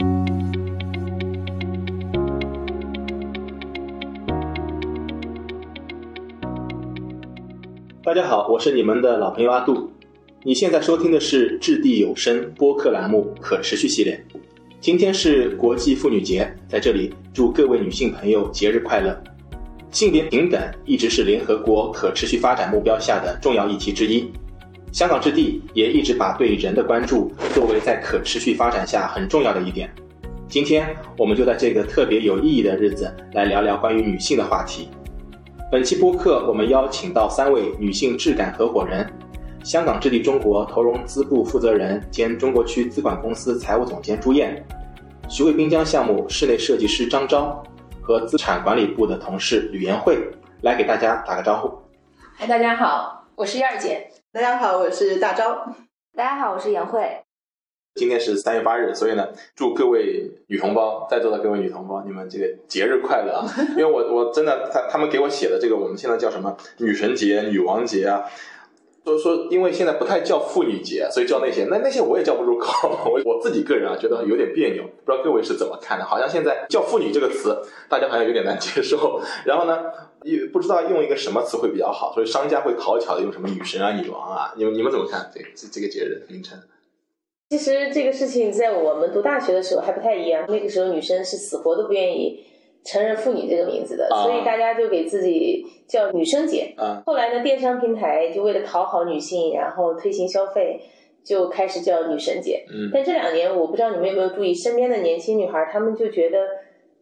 大家好，我是你们的老朋友阿杜。你现在收听的是掷地有声播客栏目可持续系列。今天是国际妇女节，在这里祝各位女性朋友节日快乐。性别平等一直是联合国可持续发展目标下的重要议题之一。香港置地也一直把对人的关注作为在可持续发展下很重要的一点。今天我们就在这个特别有意义的日子来聊聊关于女性的话题。本期播客我们邀请到三位女性质感合伙人：香港置地中国投融资部负责人兼中国区资管公司财务总监朱燕，徐汇滨江项目室内设计师张昭和资产管理部的同事吕延慧，来给大家打个招呼。嗨，大家好，我是燕儿姐。大家好，我是大招。大家好，我是严慧。今天是三月八日，所以呢，祝各位女同胞，在座的各位女同胞，你们这个节日快乐啊！因为我我真的，他他们给我写的这个，我们现在叫什么女神节、女王节啊，都说因为现在不太叫妇女节，所以叫那些，那那些我也叫不入口。我我自己个人啊，觉得有点别扭，不知道各位是怎么看的？好像现在叫妇女这个词，大家好像有点难接受。然后呢，也不知道用一个什么词汇比较好，所以商家会讨巧的用什么女神啊、女王啊。你们你们怎么看这这这个节日名称？其实这个事情在我们读大学的时候还不太一样，那个时候女生是死活都不愿意承认“妇女”这个名字的，所以大家就给自己叫女生节。后来呢，电商平台就为了讨好女性，然后推行消费，就开始叫女神节。但这两年，我不知道你们有没有注意，身边的年轻女孩，她们就觉得。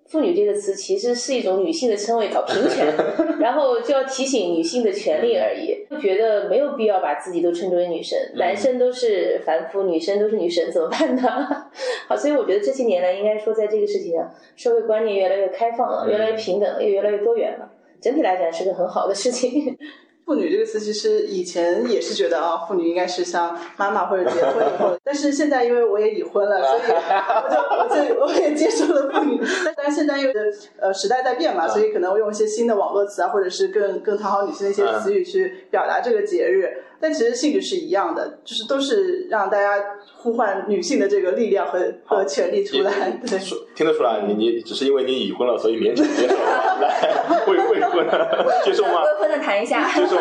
妇女这个词其实是一种女性的称谓，搞平权，然后就要提醒女性的权利而已，就觉得没有必要把自己都称之为女神，男生都是凡夫，女生都是女神，怎么办呢？好，所以我觉得这些年来，应该说在这个事情上，社会观念越来越开放了，越来越平等，也越来越多元了，整体来讲是个很好的事情。妇女这个词其实以前也是觉得啊，妇女应该是像妈妈或者结婚以后，但是现在因为我也已婚了，所以我就我就 我也接受了妇女。但现在因为呃时代在变嘛，所以可能我用一些新的网络词啊，或者是更更讨好女性的一些词语去表达这个节日。但其实性质是一样的，就是都是让大家呼唤女性的这个力量和和权利出来。对，听得出来，你你只是因为你已婚了，所以勉强接受。来，未未婚 接受吗？未婚的谈一下。接受。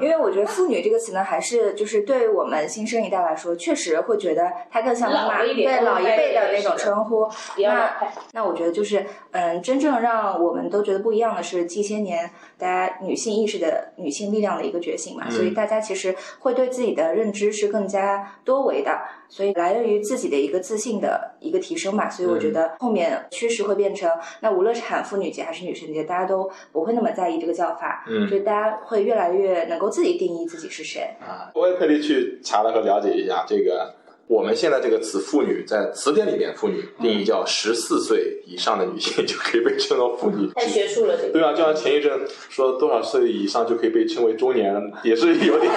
因为我觉得“妇女”这个词呢，还是就是对我们新生一代来说，确实会觉得它更像妈妈对老一辈的那种称呼。那那我觉得就是嗯，真正让我们都觉得不一样的是近些年大家女性意识的女性力量的一个觉醒嘛，所以大家其实。会对自己的认知是更加多维的，所以来源于自己的一个自信的一个提升吧。所以我觉得后面趋势会变成，那无论是喊妇女节还是女神节，大家都不会那么在意这个叫法，嗯，所以大家会越来越能够自己定义自己是谁啊。我也特地去查了和了解一下这个。我们现在这个词“妇女”在词典里面，“妇女”定义叫十四岁以上的女性就可以被称作妇女。太学术了，这个。对啊，就像前一阵说多少岁以上就可以被称为中年，也是有点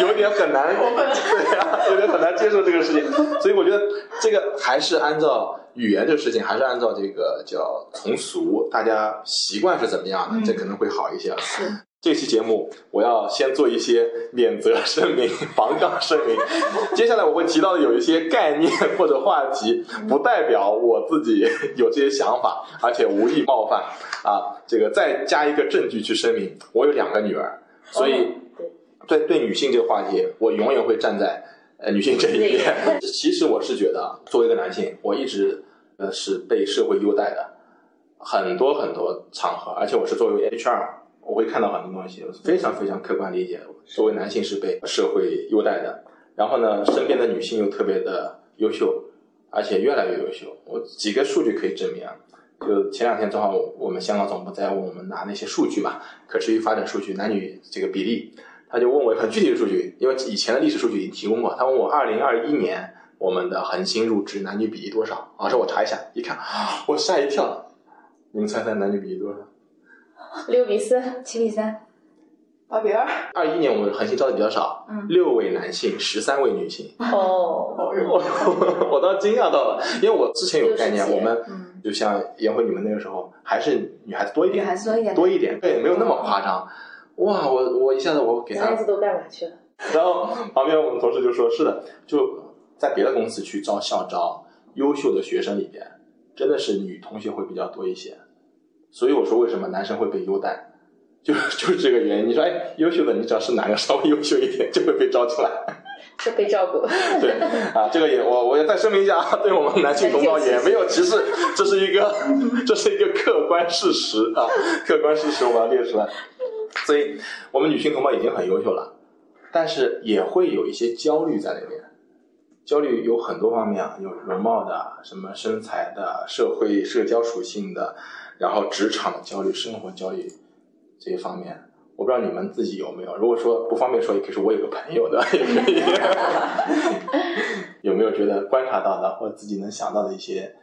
有点很难，对啊，有点很难接受这个事情。所以我觉得这个还是按照语言这个事情，还是按照这个叫从俗，大家习惯是怎么样的，这可能会好一些。是。这期节目我要先做一些免责声明、防杠声明。接下来我会提到的有一些概念或者话题，不代表我自己有这些想法，而且无意冒犯啊。这个再加一个证据去声明，我有两个女儿，所以对对女性这个话题，我永远会站在呃女性这一边。其实我是觉得，作为一个男性，我一直呃是被社会优待的，很多很多场合，而且我是作为 HR。我会看到很多东西，非常非常客观理解。作为男性是被社会优待的，然后呢，身边的女性又特别的优秀，而且越来越优秀。我几个数据可以证明啊，就前两天正好我们香港总部在问我们拿那些数据吧，可持续发展数据男女这个比例，他就问我很具体的数据，因为以前的历史数据已经提供过。他问我二零二一年我们的恒星入职男女比例多少？啊，说我查一下，一看，啊我吓一跳。你们猜猜男女比例多少？六比四，七比三，八比二。二一年我们恒星招的比较少，嗯，六位男性，十三位女性。哦，我 我倒惊讶到了，因为我之前有概念，我们就像颜辉你们那个时候，还是女孩子多一点，女孩子多一点，多一点，对，没有那么夸张。哇，我我一下子我给他，男孩子都干嘛去了？然后旁边我们同事就说：“是的，就在别的公司去招校招。”优秀的学生里边，真的是女同学会比较多一些。所以我说，为什么男生会被优待，就 就是这个原因。你说，哎，优秀的，你只要是男的稍微优秀一点，就会被招进来。是被照顾。对啊，这个也我我也再声明一下啊，对我们男性同胞也没有歧视，这是一个这是一个客观事实啊，客观事实我要列出来。所以我们女性同胞已经很优秀了，但是也会有一些焦虑在里面。焦虑有很多方面啊，有容貌的、什么身材的、社会社交属性的，然后职场的焦虑、生活焦虑这一方面。我不知道你们自己有没有，如果说不方便说，也可以说我有个朋友的，也可以。有没有觉得观察到的，或者自己能想到的一些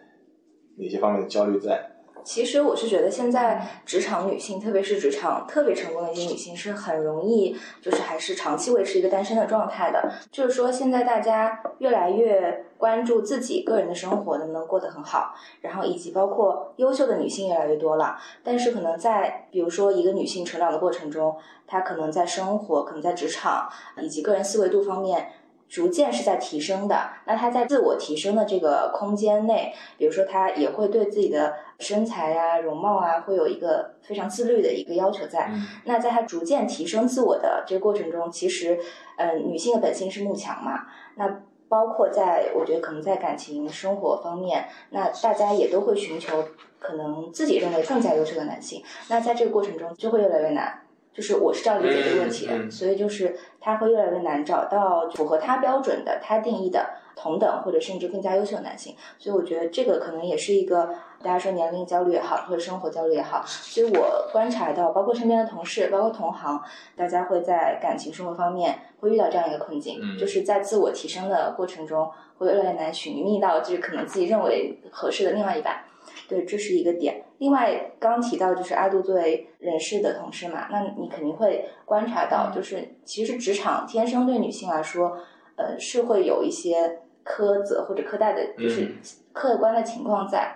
哪些方面的焦虑在？其实我是觉得，现在职场女性，特别是职场特别成功的一些女性，是很容易就是还是长期维持一个单身的状态的。就是说，现在大家越来越关注自己个人的生活能不能过得很好，然后以及包括优秀的女性越来越多了。但是可能在比如说一个女性成长的过程中，她可能在生活、可能在职场以及个人思维度方面。逐渐是在提升的。那他在自我提升的这个空间内，比如说他也会对自己的身材啊、容貌啊，会有一个非常自律的一个要求在。那在他逐渐提升自我的这个过程中，其实，嗯，女性的本性是慕强嘛。那包括在我觉得可能在感情生活方面，那大家也都会寻求可能自己认为更加优秀的男性。那在这个过程中就会越来越难。就是我是这样理解这个问题的，所以就是他会越来越难找到符合他标准的、他定义的同等或者甚至更加优秀的男性。所以我觉得这个可能也是一个大家说年龄焦虑也好，或者生活焦虑也好。所以我观察到，包括身边的同事，包括同行，大家会在感情生活方面会遇到这样一个困境，就是在自我提升的过程中会越来越难寻觅到就是可能自己认为合适的另外一半。对，这是一个点。另外，刚刚提到就是阿杜作为人事的同事嘛，那你肯定会观察到，就是其实职场天生对女性来说，呃，是会有一些苛责或者苛待的，就是客观的情况在。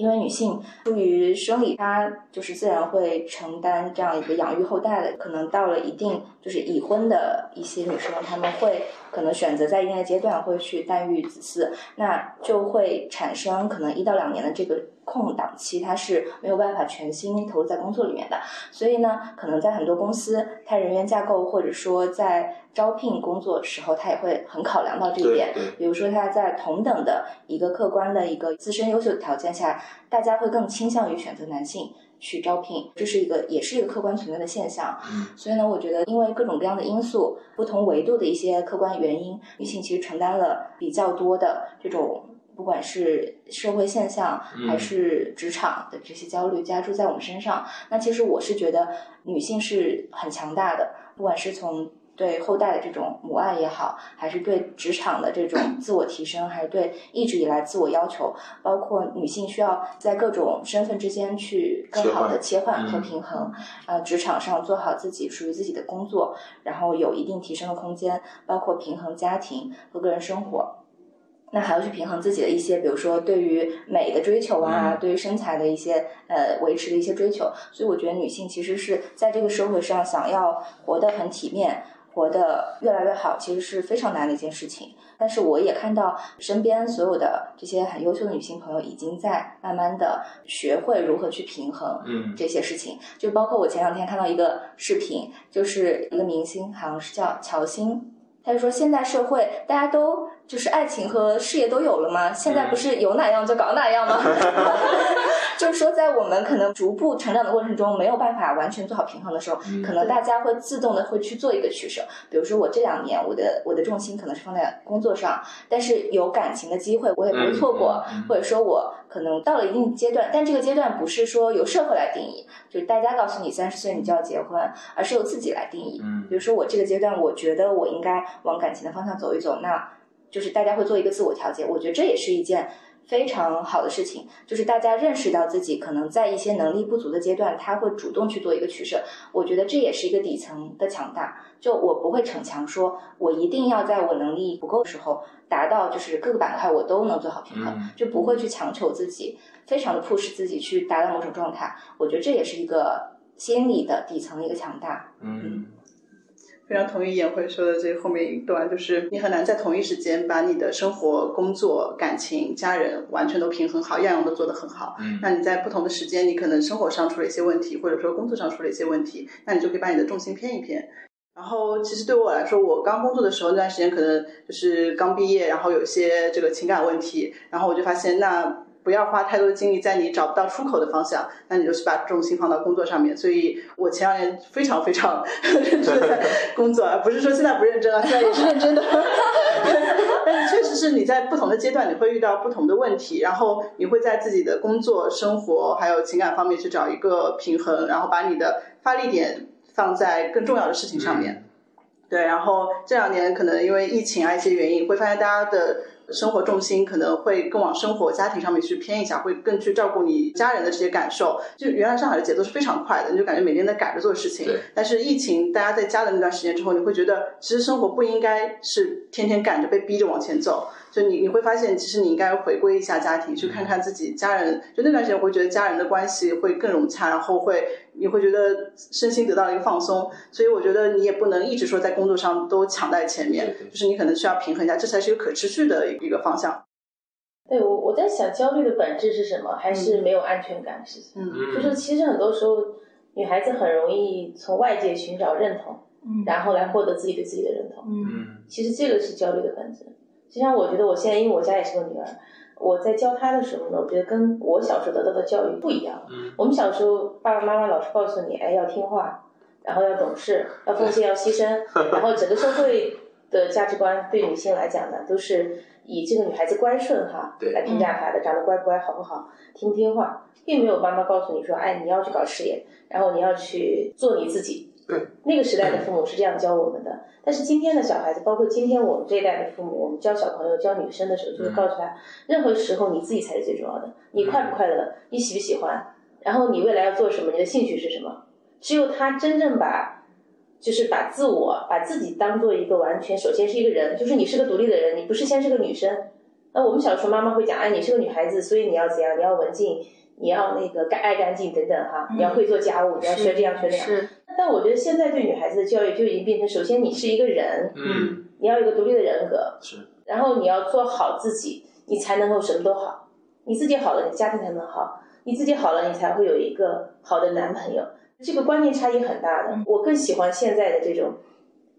因为女性出于生理，她就是自然会承担这样一个养育后代的。可能到了一定就是已婚的一些女生，她们会可能选择在一定的阶段会去代育子嗣，那就会产生可能一到两年的这个。空档期，他是没有办法全心投入在工作里面的，所以呢，可能在很多公司，他人员架构或者说在招聘工作时候，他也会很考量到这一点。比如说他在同等的一个客观的一个自身优秀的条件下，大家会更倾向于选择男性去招聘，这是一个也是一个客观存在的现象。嗯，所以呢，我觉得因为各种各样的因素、不同维度的一些客观原因，女性其实承担了比较多的这种。不管是社会现象还是职场的这些焦虑加注在我们身上，那其实我是觉得女性是很强大的，不管是从对后代的这种母爱也好，还是对职场的这种 自我提升，还是对一直以来自我要求，包括女性需要在各种身份之间去更好的切换和平衡，呃，职场上做好自己属于自己的工作，然后有一定提升的空间，包括平衡家庭和个人生活。那还要去平衡自己的一些，比如说对于美的追求啊，对于身材的一些呃维持的一些追求。所以我觉得女性其实是在这个社会上想要活得很体面，活得越来越好，其实是非常难的一件事情。但是我也看到身边所有的这些很优秀的女性朋友，已经在慢慢的学会如何去平衡这些事情。就包括我前两天看到一个视频，就是一个明星，好像是叫乔欣，他就说现在社会大家都。就是爱情和事业都有了吗？现在不是有哪样就搞哪样吗？就是说，在我们可能逐步成长的过程中，没有办法完全做好平衡的时候，可能大家会自动的会去做一个取舍。比如说，我这两年我的我的重心可能是放在工作上，但是有感情的机会我也不会错过。或者说，我可能到了一定阶段，但这个阶段不是说由社会来定义，就是大家告诉你三十岁你就要结婚，而是由自己来定义。比如说，我这个阶段我觉得我应该往感情的方向走一走，那。就是大家会做一个自我调节，我觉得这也是一件非常好的事情。就是大家认识到自己可能在一些能力不足的阶段，他会主动去做一个取舍。我觉得这也是一个底层的强大。就我不会逞强，说我一定要在我能力不够的时候达到，就是各个板块我都能做好平衡，就不会去强求自己，非常的 push 自己去达到某种状态。我觉得这也是一个心理的底层的一个强大。嗯。非常同意颜慧说的这后面一段，就是你很难在同一时间把你的生活、工作、感情、家人完全都平衡好，样样都做得很好。嗯，那你在不同的时间，你可能生活上出了一些问题，或者说工作上出了一些问题，那你就可以把你的重心偏一偏。然后，其实对我来说，我刚工作的时候那段时间，可能就是刚毕业，然后有些这个情感问题，然后我就发现那。不要花太多精力在你找不到出口的方向，那你就去把重心放到工作上面。所以我前两年非常非常 认真的工作，不是说现在不认真啊，现在也是认真的。但是确实是你在不同的阶段，你会遇到不同的问题，然后你会在自己的工作、生活还有情感方面去找一个平衡，然后把你的发力点放在更重要的事情上面。对，然后这两年可能因为疫情啊一些原因，会发现大家的。生活重心可能会更往生活、家庭上面去偏一下，会更去照顾你家人的这些感受。就原来上海的节奏是非常快的，你就感觉每天在赶着做事情。但是疫情，大家在家的那段时间之后，你会觉得其实生活不应该是天天赶着被逼着往前走。就你你会发现，其实你应该回归一下家庭，去看看自己家人。就那段时间，我会觉得家人的关系会更融洽，然后会你会觉得身心得到了一个放松。所以我觉得你也不能一直说在工作上都抢在前面，就是你可能需要平衡一下，这才是一个可持续的一个方向。对我我在想，焦虑的本质是什么？还是没有安全感的事情？嗯，就是其实很多时候女孩子很容易从外界寻找认同，嗯，然后来获得自己对自己的认同。嗯，其实这个是焦虑的本质。就像我觉得我现在，因为我家也是个女儿，我在教她的时候呢，我觉得跟我小时候得到的教育不一样。嗯，我们小时候爸爸妈妈老是告诉你，哎，要听话，然后要懂事，要奉献，要牺牲，然后整个社会的价值观对女性来讲呢，都是以这个女孩子乖顺哈来评价她的，长得乖不乖，好不好，听不听话，并没有妈妈告诉你说，哎，你要去搞事业，然后你要去做你自己。对，那个时代的父母是这样教我们的，但是今天的小孩子，包括今天我们这一代的父母，我们教小朋友、教女生的时候，就会告诉他，任何时候你自己才是最重要的，你快不快乐，你喜不喜欢，然后你未来要做什么，你的兴趣是什么？只有他真正把，就是把自我、把自己当做一个完全，首先是一个人，就是你是个独立的人，你不是先是个女生。那我们小时候妈妈会讲，哎，你是个女孩子，所以你要怎样？你要文静，你要那个干爱干净等等哈，你要会做家务，你要学这样学那样。但我觉得现在对女孩子的教育就已经变成，首先你是一个人，嗯，你要有个独立的人格，是，然后你要做好自己，你才能够什么都好。你自己好了，你家庭才能好；你自己好了，你才会有一个好的男朋友。这个观念差异很大的。我更喜欢现在的这种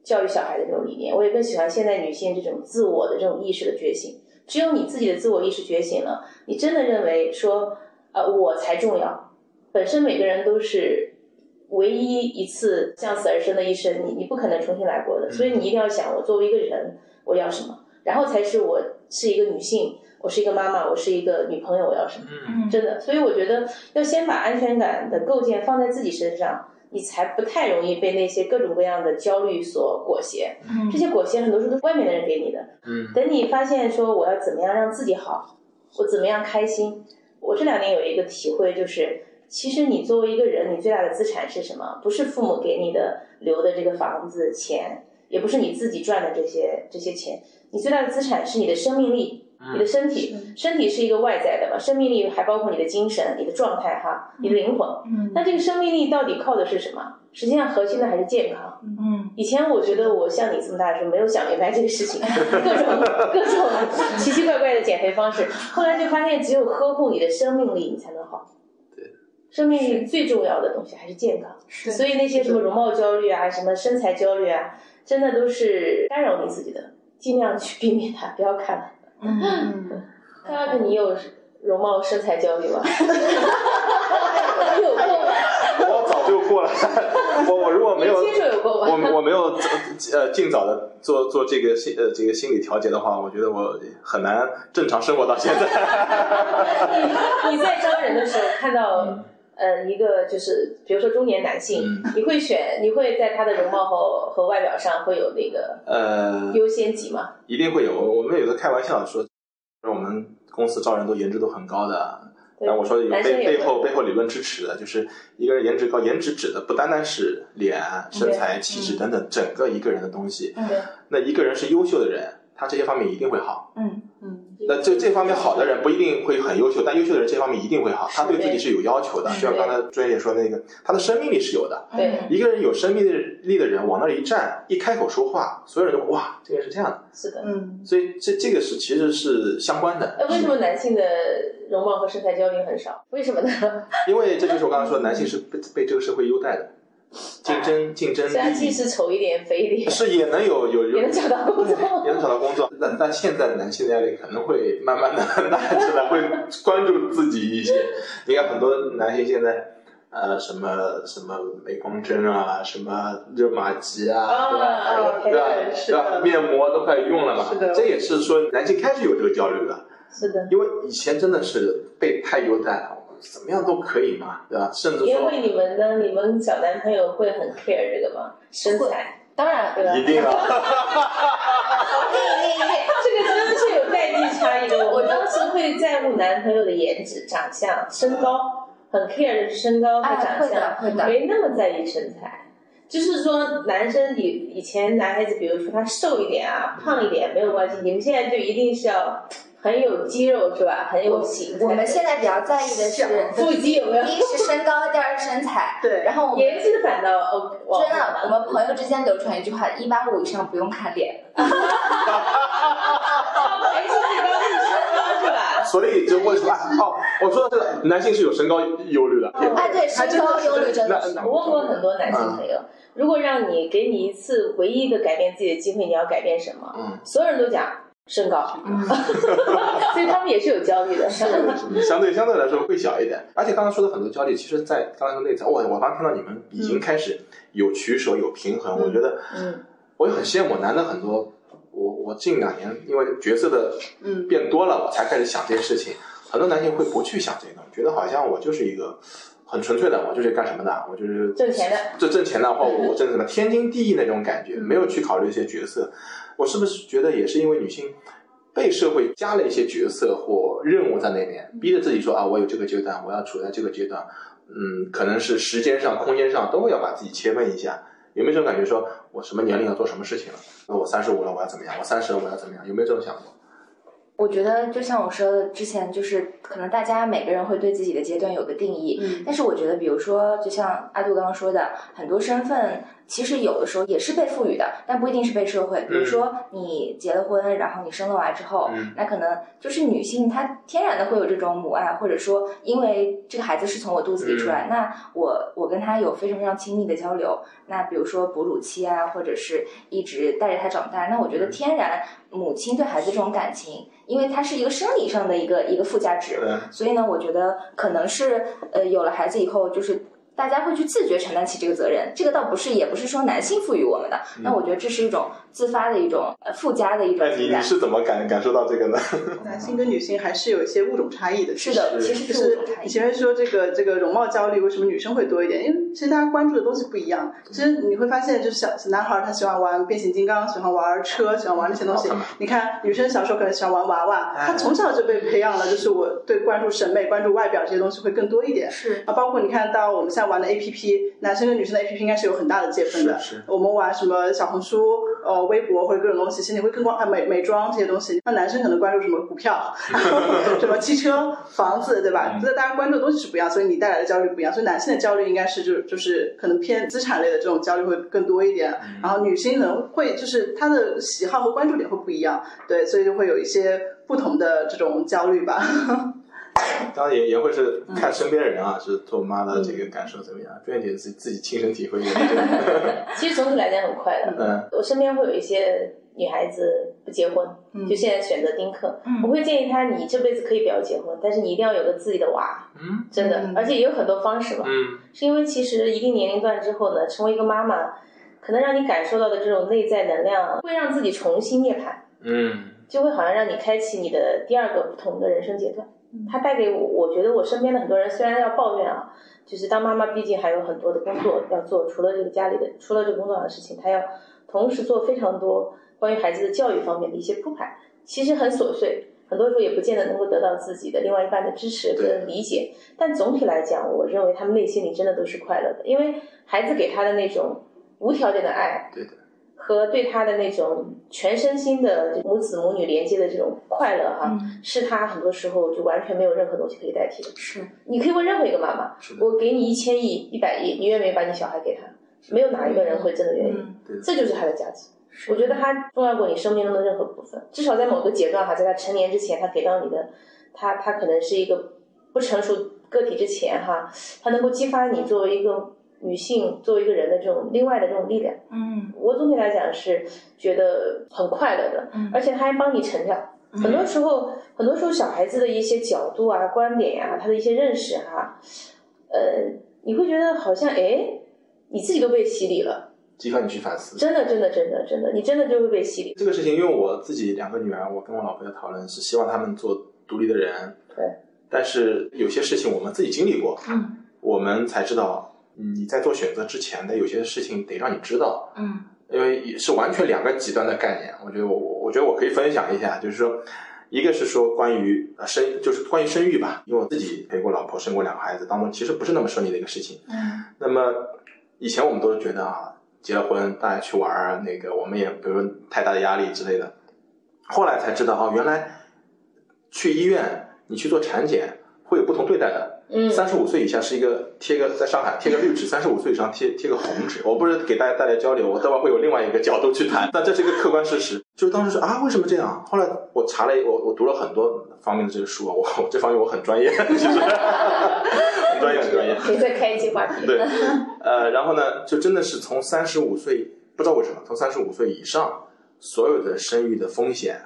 教育小孩的这种理念，我也更喜欢现在女性这种自我的这种意识的觉醒。只有你自己的自我意识觉醒了，你真的认为说，呃，我才重要。本身每个人都是。唯一一次向死而生的一生，你你不可能重新来过的，所以你一定要想，我作为一个人，我要什么，然后才是我是一个女性，我是一个妈妈，我是一个女朋友，我要什么？嗯，真的，所以我觉得要先把安全感的构建放在自己身上，你才不太容易被那些各种各样的焦虑所裹挟。嗯，这些裹挟很多时候都是外面的人给你的。嗯，等你发现说我要怎么样让自己好，我怎么样开心，我这两年有一个体会就是。其实你作为一个人，你最大的资产是什么？不是父母给你的留的这个房子钱，也不是你自己赚的这些这些钱。你最大的资产是你的生命力，你的身体。身体是一个外在的嘛，生命力还包括你的精神、你的状态哈，你的灵魂。那这个生命力到底靠的是什么？实际上核心的还是健康。嗯。以前我觉得我像你这么大的时候没有想明白这个事情，各种各种奇奇怪怪的减肥方式。后来就发现，只有呵护你的生命力，你才能好。生命力最重要的东西还是健康，所以那些什么容貌焦虑啊、什么身材焦虑啊，真的都是干扰你自己的，尽量去避免它，不要看了。嗯，看看看你有容貌身材焦虑吗？有过吗？我早就过了，我我如果没有，有过我我没有呃尽早的做做这个心呃这个心理调节的话，我觉得我很难正常生活到现在。你在招人的时候看到？呃，一个就是，比如说中年男性，你会选，你会在他的容貌和和外表上会有那个呃优先级吗？一定会有。我们有的开玩笑说，我们公司招人都颜值都很高的，但我说有背背后背后理论支持的，就是一个人颜值高，颜值指的不单单是脸、身材、气质等等整个一个人的东西。那一个人是优秀的人，他这些方面一定会好。嗯嗯。那这这方面好的人不一定会很优秀，但优秀的人这方面一定会好。他对自己是有要求的，就像刚才朱姐说那个，他的生命力是有的。对，一个人有生命力的人往那一站，一开口说话，所有人都哇，这个人是这样的。是的，嗯。所以这这个是其实是相关的。那为什么男性的容貌和身材焦虑很少？为什么呢？因为这就是我刚才说，男性是被被这个社会优待的。竞 争竞争，虽然即使丑一点、肥一点，是也能有有也能找到工作，也能找到工作。但但 现在的男性的压力可能会慢慢的，大起来会关注自己一些。你看很多男性现在，呃，什么什么美光针啊，什么热玛吉啊，对吧？对吧？对吧？面膜都快用了嘛。这也是说男性开始有这个焦虑了。是的。因为以前真的是被太优待了。怎么样都可以嘛，对吧？甚至因为你们呢，你们找男朋友会很 care 这个吗？身材，当然，对吧？一定啊！这个真的是有代际差异的。我当时会在乎男朋友的颜值、长相、身高，很 care 的是身高和长相，没那么在意身材。就是说，男生以以前男孩子，比如说他瘦一点啊、胖一点没有关系，你们现在就一定是要。很有肌肉是吧？很有型。我们现在比较在意的是腹肌有没有？第一是身高，第二是身材。对。然后颜值反倒哦，真的，我们朋友之间流传一句话：一八五以上不用看脸。哈哈哈哈哈哈！颜值最高是身高是吧？所以就问什么？哦，我说这个男性是有身高忧虑的。哎，对，身高忧虑真的。我问过很多男性朋友，如果让你给你一次唯一一个改变自己的机会，你要改变什么？嗯。所有人都讲。身高，所以他们也是有焦虑的。是相对相对来说会小一点，而且刚刚说的很多焦虑，其实，在刚才说内在，我我刚看到你们已经开始有取舍、有平衡，我觉得，嗯，我也很羡慕。男的很多，我我近两年因为角色的嗯变多了，我才开始想这些事情。很多男性会不去想这些东西，觉得好像我就是一个很纯粹的，我就是干什么的，我就是挣钱的。这挣钱的话，我挣什么 天经地义那种感觉，没有去考虑一些角色。我是不是觉得也是因为女性被社会加了一些角色或任务在那边，逼着自己说啊，我有这个阶段，我要处在这个阶段，嗯，可能是时间上、空间上都要把自己切分一下。有没有这种感觉？说我什么年龄要做什么事情了？我三十五了，我要怎么样？我三十了，我要怎么样？有没有这种想法？我觉得就像我说的，之前就是可能大家每个人会对自己的阶段有个定义，嗯，但是我觉得，比如说，就像阿杜刚刚说的，很多身份。其实有的时候也是被赋予的，但不一定是被社会。比如说你结了婚，然后你生了娃之后，那可能就是女性她天然的会有这种母爱，或者说因为这个孩子是从我肚子里出来，那我我跟他有非常非常亲密的交流。那比如说哺乳期啊，或者是一直带着他长大，那我觉得天然母亲对孩子这种感情，因为它是一个生理上的一个一个附加值，所以呢，我觉得可能是呃有了孩子以后就是。大家会去自觉承担起这个责任，这个倒不是，也不是说男性赋予我们的。那我觉得这是一种自发的一种呃附加的一种。那你你是怎么感感受到这个呢？男性跟女性还是有一些物种差异的。是的，其实是你前面说这个这个容貌焦虑，为什么女生会多一点？因为其实大家关注的东西不一样。其实你会发现，就是小小男孩他喜欢玩变形金刚，喜欢玩车，喜欢玩那些东西。你看女生小时候可能喜欢玩娃娃，她从小就被培养了，就是我对关注审美、关注外表这些东西会更多一点。是啊，包括你看到我们现在。玩的 A P P，男生跟女生的 A P P 应该是有很大的界分的。是。我们玩什么小红书、呃微博或者各种东西，其实你会更关啊美美妆这些东西。那男生可能关注什么股票，什么汽车、房子，对吧？这大家关注的东西是不一样，所以你带来的焦虑不一样。所以男性的焦虑应该是就就是可能偏资产类的这种焦虑会更多一点，然后女性可能会就是她的喜好和关注点会不一样，对，所以就会有一些不同的这种焦虑吧。当然也也会是看身边的人啊，是做妈的这个感受怎么样？娟姐自自己亲身体会。其实总体来讲很快的。嗯。我身边会有一些女孩子不结婚，就现在选择丁克。嗯。我会建议她，你这辈子可以不要结婚，但是你一定要有个自己的娃。嗯。真的，而且也有很多方式嘛。嗯。是因为其实一定年龄段之后呢，成为一个妈妈，可能让你感受到的这种内在能量，会让自己重新涅槃。嗯。就会好像让你开启你的第二个不同的人生阶段。他带给我，我觉得我身边的很多人虽然要抱怨啊，就是当妈妈毕竟还有很多的工作要做，除了这个家里的，除了这个工作上的事情，他要同时做非常多关于孩子的教育方面的一些铺排，其实很琐碎，很多时候也不见得能够得到自己的另外一半的支持跟理解。但总体来讲，我认为他们内心里真的都是快乐的，因为孩子给他的那种无条件的爱，对的，和对他的那种全身心的母子母女连接的这种快乐哈，是他很多时候就完全没有任何东西可以代替的。是，你可以问任何一个妈妈，我给你一千亿、一百亿，你愿不愿意把你小孩给他？没有哪一个人会真的愿意。这就是他的价值。我觉得他重要过你生命中的任何部分，至少在某个阶段哈，在他成年之前，他给到你的，他他可能是一个不成熟个体之前哈，他能够激发你作为一个女性，作为一个人的这种另外的这种力量。嗯，我总体来讲是觉得很快乐的，而且他还帮你成长。很多时候，很多时候小孩子的一些角度啊、观点呀，他的一些认识哈，呃，你会觉得好像哎，你自己都被洗礼了。激发你去反思，真的，真的，真的，真的，你真的就会被洗礼。这个事情，因为我自己两个女儿，我跟我老婆在讨论，是希望她们做独立的人。对。但是有些事情我们自己经历过，嗯，我们才知道，你在做选择之前的有些事情得让你知道，嗯，因为是完全两个极端的概念。我觉得我我我觉得我可以分享一下，就是说，一个是说关于生，就是关于生育吧，因为我自己陪过老婆，生过两个孩子，当中其实不是那么顺利的一个事情。嗯。那么以前我们都是觉得啊。结了婚，大家去玩儿，那个我们也不用太大的压力之类的。后来才知道哦，原来去医院你去做产检不同对待的。嗯。三十五岁以下是一个贴个在上海贴个绿纸，三十五岁以上贴贴个红纸。我不是给大家带来交流，我待会儿会有另外一个角度去谈。但这是一个客观事实，就是当时说啊，为什么这样？后来我查了，我我读了很多方面的这个书啊，我我 这方面我很专业，其 实很专业很专业。可以再开一期话题。对，呃，然后呢，就真的是从三十五岁，不知道为什么，从三十五岁以上，所有的生育的风险，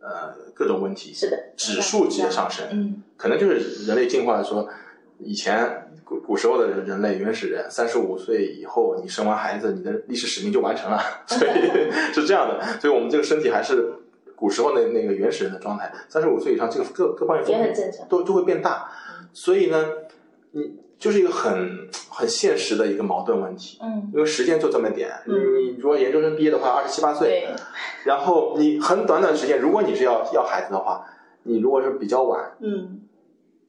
呃，各种问题是的指数级的上升。嗯，可能就是人类进化说。以前古古时候的人类原始人，三十五岁以后，你生完孩子，你的历史使命就完成了，所以 是这样的。所以我们这个身体还是古时候那那个原始人的状态。三十五岁以上，这个各各方面也很正常，都都会变大。所以呢，你就是一个很很现实的一个矛盾问题。嗯，因为时间就这么点，你如果研究生毕业的话，二十七八岁，然后你很短短时间，如果你是要要孩子的话，你如果是比较晚，嗯。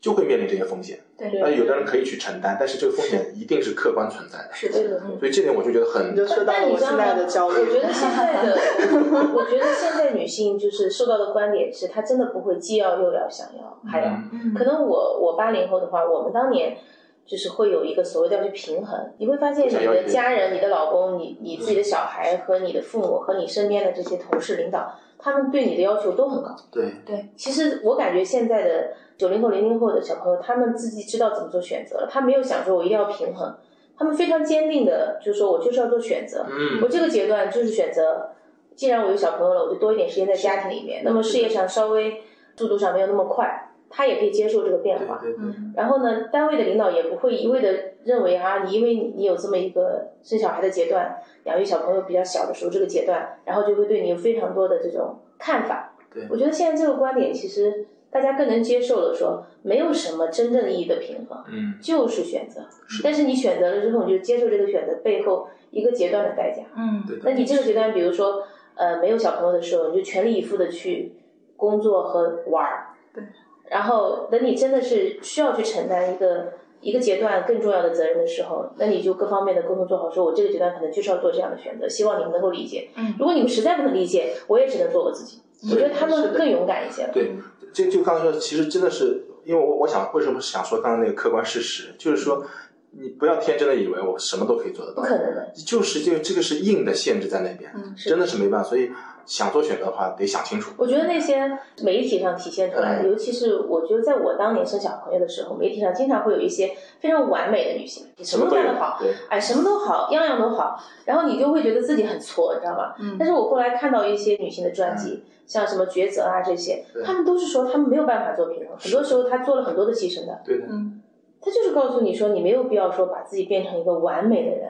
就会面临这些风险，对，那有的人可以去承担，但是这个风险一定是客观存在的，是。的，所以这点我就觉得很。就说到了我现在的焦虑。我觉得现在的，我觉得现在女性就是受到的观点是，她真的不会既要又要想要还要。可能我我八零后的话，我们当年就是会有一个所谓的要去平衡，你会发现你的家人、你的老公、你你自己的小孩和你的父母和你身边的这些同事、领导，他们对你的要求都很高。对对，其实我感觉现在的。九零后、零零后的小朋友，他们自己知道怎么做选择了。他没有想说，我一定要平衡。他们非常坚定的，就是说我就是要做选择。嗯，我这个阶段就是选择，既然我有小朋友了，我就多一点时间在家庭里面。那么事业上稍微速度上没有那么快，他也可以接受这个变化。嗯。然后呢，单位的领导也不会一味的认为啊，你因为你有这么一个生小孩的阶段，养育小朋友比较小的时候这个阶段，然后就会对你有非常多的这种看法。对。我觉得现在这个观点其实。大家更能接受了说，没有什么真正意义的平衡，嗯，就是选择。但是你选择了之后，你就接受这个选择背后一个阶段的代价，嗯，对。那你这个阶段，比如说，呃，没有小朋友的时候，你就全力以赴的去工作和玩儿，对。然后等你真的是需要去承担一个一个阶段更重要的责任的时候，那你就各方面的沟通做好，说我这个阶段可能就是要做这样的选择，希望你们能够理解。嗯，如果你们实在不能理解，我也只能做我自己。我觉得他们更勇敢一些。对。就就刚才说，其实真的是，因为我我想为什么想说刚才那个客观事实，就是说，你不要天真的以为我什么都可以做得到，不可能的，就是这个这个是硬的限制在那边，嗯，真的是没办法，所以想做选择的话得想清楚。我觉得那些媒体上体现出来的，尤其是我觉得在我当年生小朋友的时候，媒体上经常会有一些非常完美的女性，你什么都干得好，哎，什么都好，样样都好，然后你就会觉得自己很挫，你知道吗？嗯。但是我后来看到一些女性的传记。像什么抉择啊这些，他们都是说他们没有办法做平衡，很多时候他做了很多的牺牲的。对的，嗯，他就是告诉你说，你没有必要说把自己变成一个完美的人，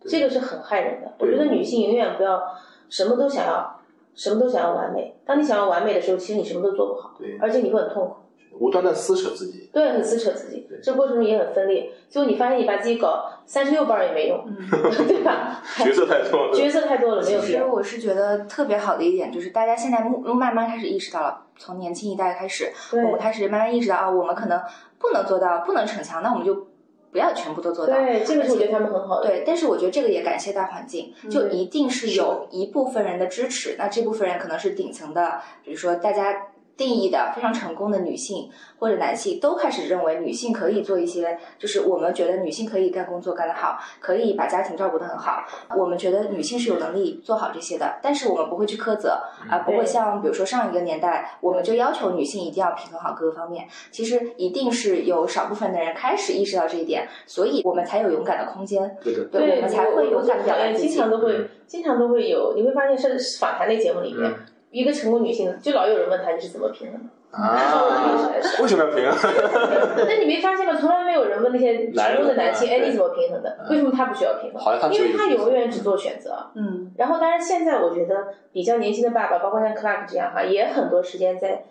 这个是很害人的。我觉得女性永远不要什么都想要，什么都想要完美。当你想要完美的时候，其实你什么都做不好，对，而且你会很痛苦。无端的撕扯自己，对，很撕扯自己，这过程中也很分裂。最后你发现你把自己搞三十六瓣也没用，对吧？角色太多了，角色太多了，没有必要。其实我是觉得特别好的一点，就是大家现在慢慢开始意识到了，从年轻一代开始，我们开始慢慢意识到啊，我们可能不能做到，不能逞强，那我们就不要全部都做到。对，这个是我觉得他们很好的。对，但是我觉得这个也感谢大环境，就一定是有一部分人的支持。那这部分人可能是顶层的，比如说大家。定义的非常成功的女性或者男性都开始认为女性可以做一些，就是我们觉得女性可以干工作干得好，可以把家庭照顾得很好。我们觉得女性是有能力做好这些的，但是我们不会去苛责，啊不会像比如说上一个年代，我们就要求女性一定要平衡好各个方面。其实一定是有少部分的人开始意识到这一点，所以我们才有勇敢的空间。对对，对，我们才会勇敢表达自己。经常都会，经常都会有，你会发现，是访谈类节目里面。一个成功女性，就老有人问她你是怎么平衡的？啊，为什么要平衡？那你没发现吗？从来没有人问那些成功的男性，哎，你怎么平衡的？为什么他不需要平衡？因为他永远只做选择。嗯。然后，当然现在我觉得比较年轻的爸爸，包括像 Clark 这样哈，也很多时间在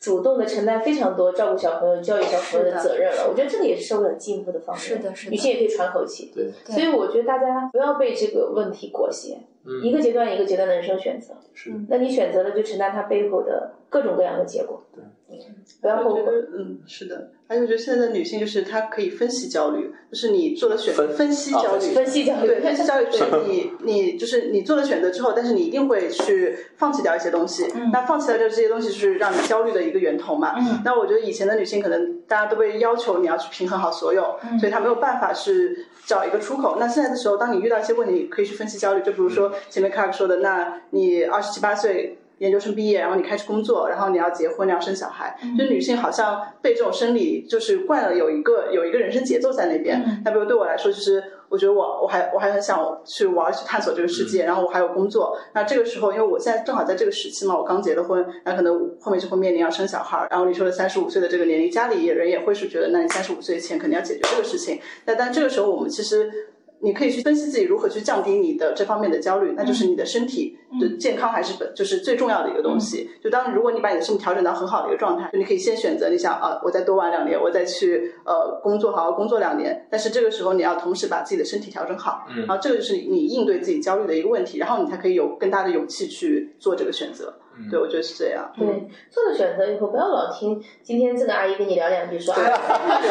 主动的承担非常多照顾小朋友、教育小朋友的责任了。我觉得这个也是社会很进步的方式。是的，是的。女性也可以喘口气。对。所以我觉得大家不要被这个问题裹挟。嗯一个阶段一个阶段的人生选择，是。那你选择了就承担它背后的各种各样的结果。对，不要后悔。嗯，是的。而且我觉得现在的女性就是她可以分析焦虑，就是你做了选择，分析焦虑，分析焦虑，对，分析焦虑 就是你你就是你做了选择之后，但是你一定会去放弃掉一些东西。嗯。那放弃掉这这些东西，就是让你焦虑的一个源头嘛。嗯。那我觉得以前的女性可能大家都被要求你要去平衡好所有，所以她没有办法是找一个出口。那现在的时候，当你遇到一些问题，可以去分析焦虑，就比如说前面 Clark 说的，那你二十七八岁。研究生毕业，然后你开始工作，然后你要结婚，你要生小孩。就女性好像被这种生理就是惯了，有一个有一个人生节奏在那边。那比如对我来说，就是我觉得我我还我还很想去玩去探索这个世界，然后我还有工作。那这个时候，因为我现在正好在这个时期嘛，我刚结了婚，那可能后面就会面临要生小孩。然后你说的三十五岁的这个年龄，家里人也会是觉得，那你三十五岁前肯定要解决这个事情。那但这个时候，我们其实。你可以去分析自己如何去降低你的这方面的焦虑，那就是你的身体的健康还是本就是最重要的一个东西。就当如果你把你的身体调整到很好的一个状态，就你可以先选择你想啊，我再多玩两年，我再去呃工作好好工作两年。但是这个时候你要同时把自己的身体调整好，然后这个就是你应对自己焦虑的一个问题，然后你才可以有更大的勇气去做这个选择。对，我觉得是这样。对，做了选择以后，不要老听今天这个阿姨跟你聊两句，说啊，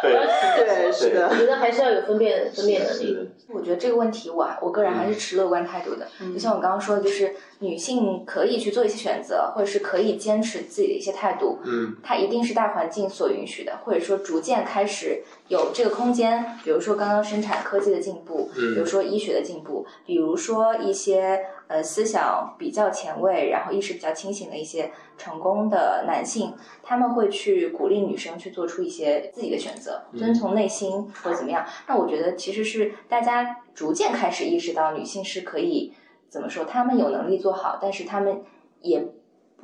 对，对，是的。我觉得还是要有分辨分辨能力。我觉得这个问题，我我个人还是持乐观态度的。就像我刚刚说的，就是女性可以去做一些选择，或者是可以坚持自己的一些态度。嗯，它一定是大环境所允许的，或者说逐渐开始有这个空间。比如说刚刚生产科技的进步，比如说医学的进步，比如说一些。呃，思想比较前卫，然后意识比较清醒的一些成功的男性，他们会去鼓励女生去做出一些自己的选择，遵从内心或者怎么样。那我觉得其实是大家逐渐开始意识到，女性是可以怎么说，她们有能力做好，但是她们也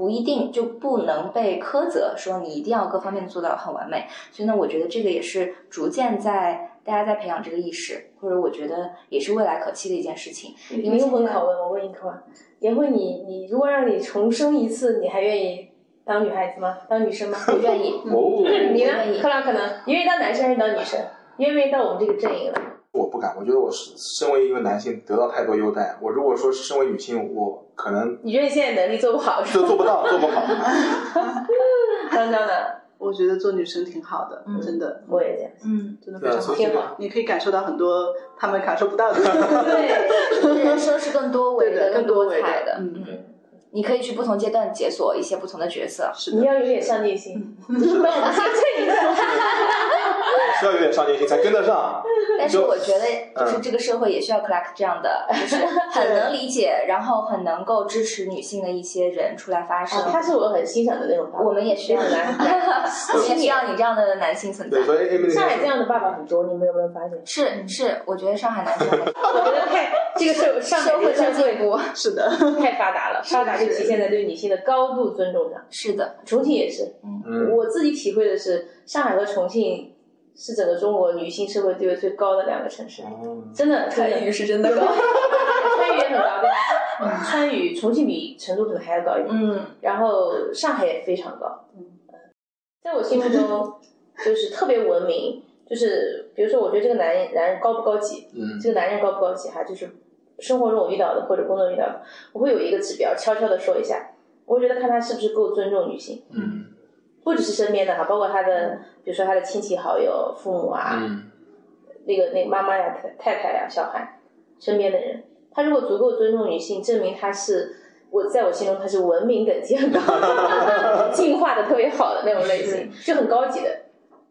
不一定就不能被苛责，说你一定要各方面做到很完美。所以呢，我觉得这个也是逐渐在。大家在培养这个意识，或者我觉得也是未来可期的一件事情。灵魂拷问，我问一个：颜慧，你你如果让你重生一次，你还愿意当女孩子吗？当女生吗？我愿意。你呢？克拉可能？你愿意当男生还是当女生？你愿不愿意到我们这个阵营来？我不敢，我觉得我是身为一个男性得到太多优待。我如果说是身为女性，我可能你觉得你现在能力做不好？就做不到，做不好。刚刚呢？我觉得做女生挺好的，真的，我也这样，嗯，真的非常好，挺好。你可以感受到很多他们感受不到的，对，人生是 更多维的、更多彩的，嗯嗯。你可以去不同阶段解锁一些不同的角色，你要有点上进心，是 需要有点上进心才跟得上。但是我觉得，就是这个社会也需要 Clark 这样的，就是很能理解，然后很能够支持女性的一些人出来发声。他是我很欣赏的那种。我们也需要男，我们也需要你这样的男性存在。上海这样的爸爸很多，你们有没有发现？是是，我觉得上海男生，我觉得太这个社上社会在进步，是的，太发达了，发达。就体现在对女性的高度尊重上。是的，重庆也是。嗯，我自己体会的是，上海和重庆是整个中国女性社会地位最高的两个城市。真的，参与是真的高，参与也很高。参与重庆比成都可能还要高一点。嗯，然后上海也非常高。嗯，在我心目中，就是特别文明。就是比如说，我觉得这个男人男人高不高级？嗯，这个男人高不高级？哈，就是。生活中我遇到的或者工作遇到的，我会有一个指标，悄悄的说一下，我觉得看他是不是够尊重女性。嗯，不只是身边的哈，包括他的，比如说他的亲戚好友、父母啊，那个那个妈妈呀、太太太呀、小孩，身边的人，他如果足够尊重女性，证明他是我在我心中他是文明等级很高、进化的特别好的那种类型，就很高级的。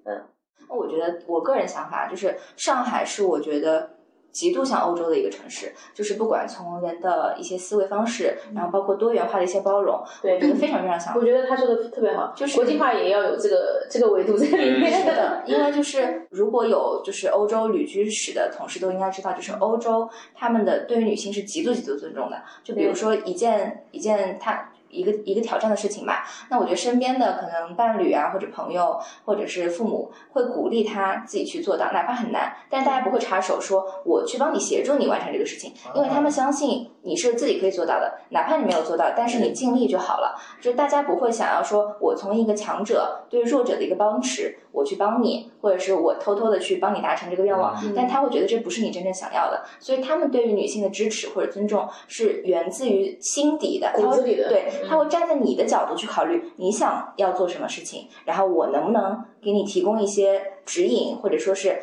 嗯，我觉得我个人想法就是上海是我觉得。极度像欧洲的一个城市，就是不管从人的一些思维方式，然后包括多元化的一些包容，对，我觉得非常非常像。我觉得他说的特别好，就是国际化也要有这个这个维度在里面的。因为就是如果有就是欧洲旅居史的同事都应该知道，就是欧洲他们的对于女性是极度极度尊重的。就比如说一件一件他。一个一个挑战的事情吧，那我觉得身边的可能伴侣啊，或者朋友，或者是父母，会鼓励他自己去做到，哪怕很难，但是大家不会插手说我去帮你协助你完成这个事情，因为他们相信你是自己可以做到的，哪怕你没有做到，但是你尽力就好了。就大家不会想要说我从一个强者对弱者的一个帮持，我去帮你，或者是我偷偷的去帮你达成这个愿望，但他会觉得这不是你真正想要的，所以他们对于女性的支持或者尊重是源自于心底的，骨子里的，对。他会站在你的角度去考虑你想要做什么事情，然后我能不能给你提供一些指引，或者说是，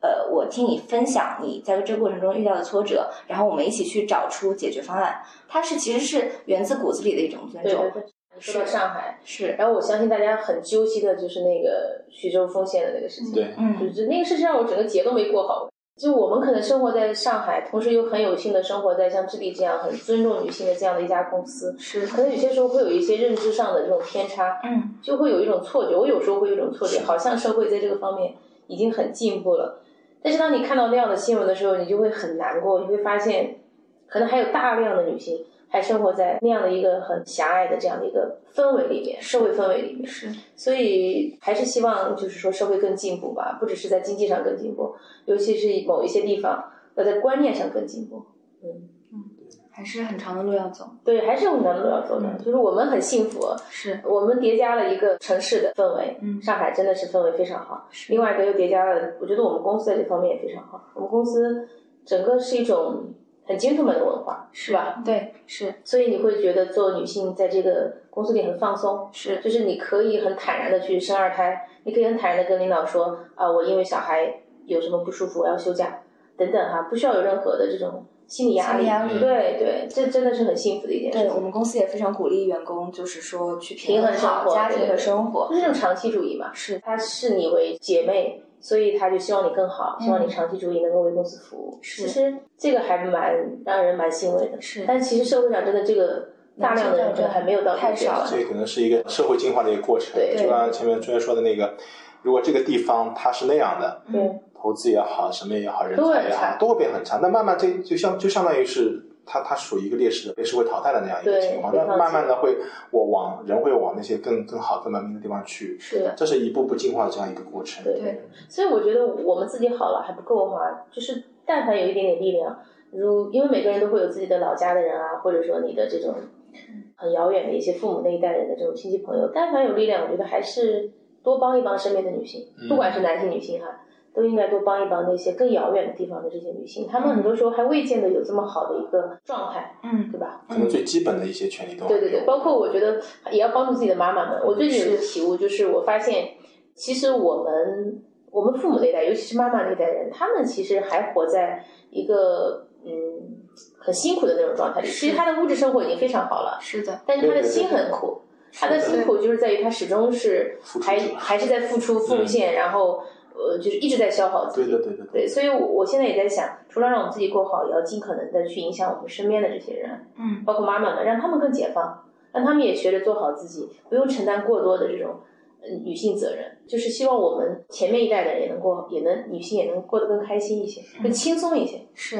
呃，我听你分享你在这个过程中遇到的挫折，然后我们一起去找出解决方案。它是其实是源自骨子里的一种尊重。对对对。说到上海是，然后我相信大家很揪心的就是那个徐州丰县的那个事情。对，嗯，就是那个事情让我整个节都没过好。就我们可能生活在上海，同时又很有幸的生活在像智利这样很尊重女性的这样的一家公司，是可能有些时候会有一些认知上的这种偏差，嗯，就会有一种错觉。我有时候会有一种错觉，好像社会在这个方面已经很进步了，但是当你看到那样的新闻的时候，你就会很难过，你会发现可能还有大量的女性。还生活在那样的一个很狭隘的这样的一个氛围里面，社会氛围里面是，所以还是希望就是说社会更进步吧，不只是在经济上更进步，尤其是某一些地方要在观念上更进步。嗯嗯，还是很长的路要走。对，还是很长的路要走的。就是我们很幸福，是我们叠加了一个城市的氛围。嗯，上海真的是氛围非常好。另外一个又叠加了，我觉得我们公司在这方面也非常好。我们公司整个是一种。很 gentleman 的文化，是吧？对，是。所以你会觉得做女性在这个公司里很放松，是，就是你可以很坦然的去生二胎，你可以很坦然的跟领导说啊，我因为小孩有什么不舒服，我要休假，等等哈，不需要有任何的这种心理压力。对对，这真的是很幸福的一件事。对我们公司也非常鼓励员工，就是说去平衡好家庭和生活，就是这种长期主义嘛。是，他视你为姐妹。所以他就希望你更好，希望你长期主义能够为公司服务。其实这个还蛮让人蛮欣慰的。是，但其实社会上真的这个大量的人还没有到太少了。这可能是一个社会进化的一个过程。对，就像前面专业说的那个，如果这个地方它是那样的，对，投资也好，什么也好，人才也好，都会变很差。那慢慢这就相就相当于是。它它属于一个劣势的，被社会淘汰的那样一个情况，那慢慢的会我往人会往那些更更好、更文明的地方去，是的，这是一步步进化的这样一个过程。对对，所以我觉得我们自己好了还不够哈，就是但凡有一点点力量，如因为每个人都会有自己的老家的人啊，或者说你的这种很遥远的一些父母那一代人的这种亲戚朋友，但凡有力量，我觉得还是多帮一帮身边的女性，不管是男性女性哈。都应该多帮一帮那些更遥远的地方的这些女性，她们很多时候还未见得有这么好的一个状态，嗯，对吧？可能最基本的一些权利都对对对，包括我觉得也要帮助自己的妈妈们。我最近有一个体悟，就是我发现，其实我们我们父母那代，尤其是妈妈那代人，他们其实还活在一个嗯很辛苦的那种状态里。其实他的物质生活已经非常好了，是的，但是他的心很苦，他的辛苦就是在于他始终是还还是在付出奉献，然后。呃，就是一直在消耗自己，对的，对的，对。所以，我我现在也在想，除了让我们自己过好，也要尽可能的去影响我们身边的这些人，嗯，包括妈妈们，让他们更解放，让他们也学着做好自己，不用承担过多的这种女性责任。就是希望我们前面一代的人也能过，也能女性也能过得更开心一些，更轻松一些。是。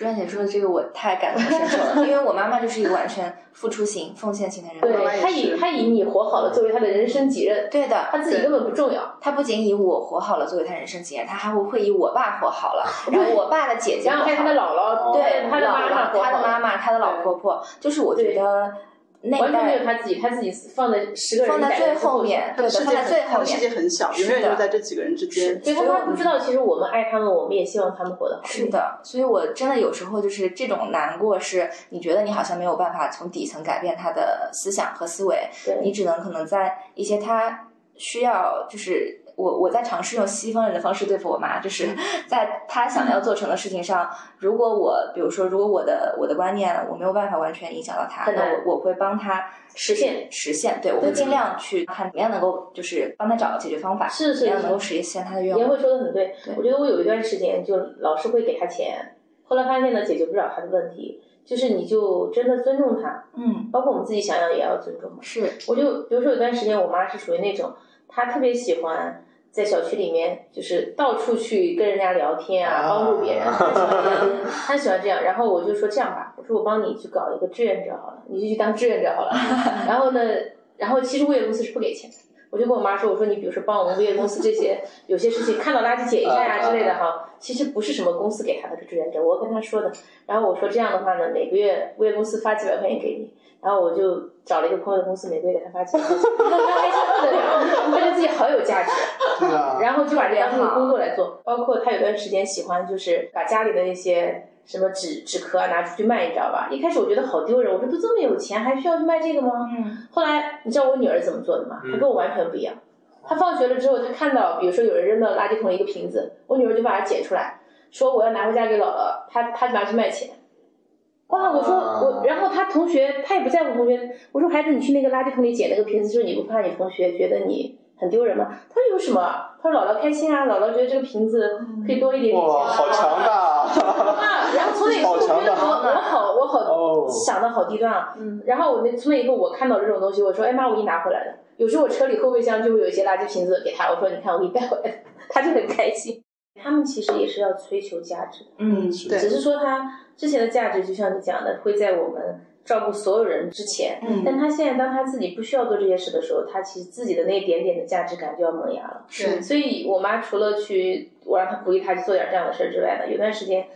朱燕姐说的这个我太感同身受了，因为我妈妈就是一个完全付出型、奉献型的人。对，她以她以你活好了作为她的人生己任。对的，她自己根本不重要。她不仅以我活好了作为她人生己任，她还会会以我爸活好了，然后我爸的姐姐，然后还有她的姥姥，对，她的妈妈，她的妈妈，她的老婆婆，就是我觉得。完全没有他自己，他自己放在十个人放在最后面，对，世界最后面，世界很小，永远就在这几个人之间。所以他不知道，其实我们爱他们，我们也希望他们活得好。是的，所以我真的有时候就是这种难过，是你觉得你好像没有办法从底层改变他的思想和思维，你只能可能在一些他需要就是。我我在尝试用西方人的方式对付我妈，就是在她想要做成的事情上，如果我比如说，如果我的我的观念我没有办法完全影响到她，那我我会帮她实现实现，对我会尽量去看怎么样能够就是帮她找到解决方法，是是，怎么样能够实现她的愿望。您会说的很对，我觉得我有一段时间就老是会给她钱，后来发现呢解决不了她的问题，就是你就真的尊重他，嗯，包括我们自己想要也要尊重。是，我就比如说有段时间我妈是属于那种，她特别喜欢。在小区里面，就是到处去跟人家聊天啊，帮助别人，他喜欢这样。然后我就说这样吧，我说我帮你去搞一个志愿者好了，你就去当志愿者好了。然后呢，然后其实物业公司是不给钱的。我就跟我妈说，我说你比如说帮我们物业公司这些有些事情，看到垃圾捡一下呀之类的哈，其实不是什么公司给他的志愿者，我跟他说的。然后我说这样的话呢，每个月物业公司发几百块钱给你。然后我就找了一个朋友的公司，每个月给他发钱，他开心不得了，觉得自己好有价值。然后就把这当成工作来做。包括他有段时间喜欢，就是把家里的那些什么纸纸壳啊拿出去卖，你知道吧？一开始我觉得好丢人，我说都这么有钱，还需要去卖这个吗？嗯。后来你知道我女儿怎么做的吗？她跟我完全不一样。她放学了之后，她看到比如说有人扔到垃圾桶一个瓶子，我女儿就把它捡出来，说我要拿回家给姥姥，她她就拿去卖钱。哇！我说我，然后他同学他也不在乎同学。我说孩子，你去那个垃圾桶里捡那个瓶子，就是你不怕你同学觉得你很丢人吗？他说有什么？他说姥姥开心啊，姥姥觉得这个瓶子可以多一点点钱。哇，好强大！啊！然后从那以后我觉得我我好我好想的好低端啊。嗯。然后我那从那以后我看到这种东西，我说哎妈，我给你拿回来的。有时候我车里后备箱就会有一些垃圾瓶子给他，我说你看我给你带回来，他就很开心。他们其实也是要追求价值的，嗯，对，只是说他之前的价值，就像你讲的，会在我们照顾所有人之前，嗯，但他现在当他自己不需要做这些事的时候，他其实自己的那一点点的价值感就要萌芽了，是，所以我妈除了去我让她鼓励她去做点这样的事儿之外呢，有段时间。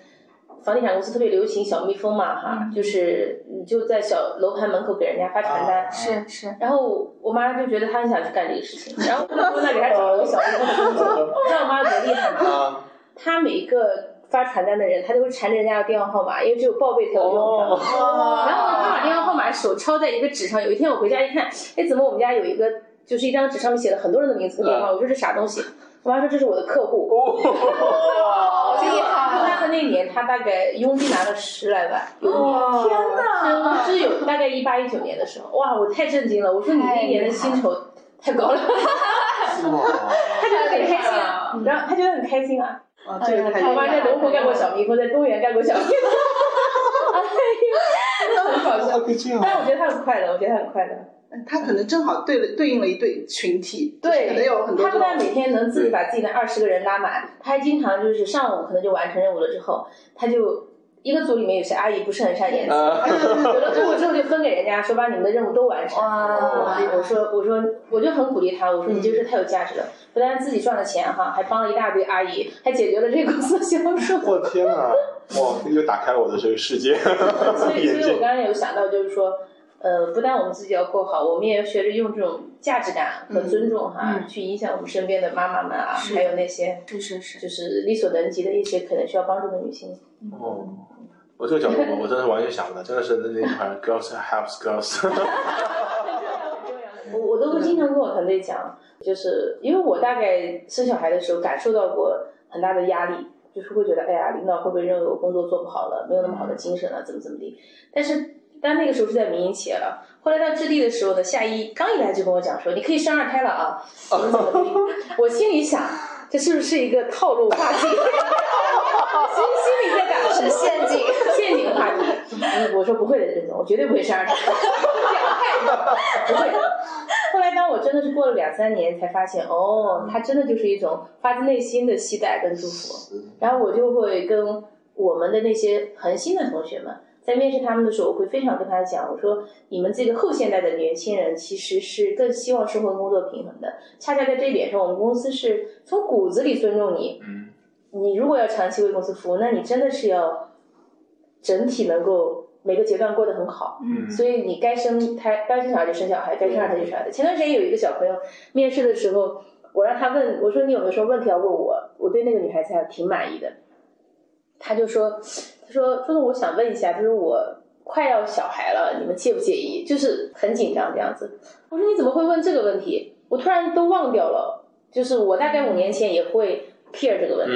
房地产公司特别流行小蜜蜂嘛，哈，就是你就在小楼盘门口给人家发传单，是是。然后我妈就觉得她很想去干这个事情，然后我那给她找了个小蜜蜂的工作。你知道我妈多厉害吗？她每一个发传单的人，她都会缠着人家的电话号码，因为只有报备才有用。然后呢，她把电话号码手抄在一个纸上。有一天我回家一看，哎，怎么我们家有一个就是一张纸上面写了很多人的名字和电话？我说这啥东西？我妈说这是我的客户。哇，厉害！那年他大概佣金拿了十来万，哇，天哪！是有大概一八一九年的时候，哇，我太震惊了！我说你那一年的薪酬太高了，他觉得很开心啊，然后他觉得很开心啊。啊，这个我妈在龙湖干过小蜜蜂，在东园干过小蜜蜂，真的很搞笑。但是我觉得他很快乐，我觉得他很快乐。他可能正好对了，对应了一对群体，对，可能有很多。他不但每天能自己把自己的二十个人拉满，他还经常就是上午可能就完成任务了之后，他就一个组里面有些阿姨不是很善言辞，有了任务之后就分给人家，说把你们的任务都完成。哇！我说我说我就很鼓励他，我说你这个事太有价值了，不但自己赚了钱哈，还帮了一大堆阿姨，还解决了这个公司的销售。我天哪！哇，又打开了我的这个世界。所以，所以我刚才有想到，就是说。呃，不但我们自己要过好，我们也要学着用这种价值感和尊重哈，去影响我们身边的妈妈们啊，还有那些是是是，就是力所能及的一些可能需要帮助的女性。哦，我这个角度，我真的完全想不到，真的是那那款 girls helps girls。我我都会经常跟我团队讲，就是因为我大概生小孩的时候感受到过很大的压力，就是会觉得哎呀，领导会不会认为我工作做不好了，没有那么好的精神了，怎么怎么地？但是。但那个时候是在民营企业了，后来到置地的时候呢，夏一刚一来就跟我讲说，你可以生二胎了啊，怎么怎么地。我心里想，这是不是一个套路话题？心心里在打是陷阱，陷阱话题。我说不会的，任总，我绝对不会生二胎。不会。后来当我真的是过了两三年，才发现，哦，他真的就是一种发自内心的期待跟祝福。然后我就会跟我们的那些恒心的同学们。在面试他们的时候，我会非常跟他讲，我说你们这个后现代的年轻人其实是更希望生活工作平衡的。恰恰在这一点上，我们公司是从骨子里尊重你。嗯。你如果要长期为公司服务，那你真的是要整体能够每个阶段过得很好，嗯，所以你该生胎该生小孩就生小孩，该生二胎就生二胎。前段时间有一个小朋友面试的时候，我让他问我说你有没有什么问题要问我？我对那个女孩子还挺满意的，他就说他说说我想问一下，就是我快要小孩了，你们介不介意？就是很紧张这样子。我说你怎么会问这个问题？我突然都忘掉了，就是我大概五年前也会 care 这个问题。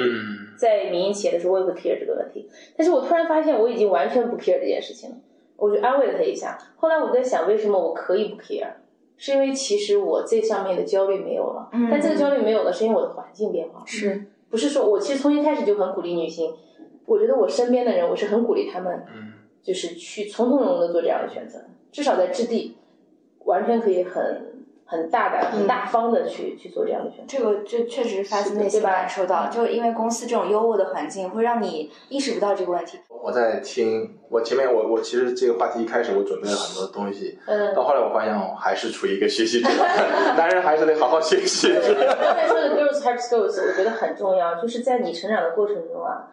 在民营企业的时候，我也会 care 这个问题，但是我突然发现我已经完全不 care 这件事情了，我就安慰了他一下。后来我在想，为什么我可以不 care？是因为其实我这上面的焦虑没有了，但这个焦虑没有了，是因为我的环境变化。是，不是说我其实从一开始就很鼓励女性，我觉得我身边的人，我是很鼓励他们，就是去从从容容的做这样的选择，至少在质地完全可以很。很大胆、很大方的去去做这样的选择，这个这确实发自内心感受到，就因为公司这种优渥的环境，会让你意识不到这个问题。我在听，我前面我我其实这个话题一开始我准备了很多东西，嗯，到后来我发现我还是处于一个学习阶段，男人还是得好好学习。刚才说的 girls help schools，我觉得很重要，就是在你成长的过程中啊，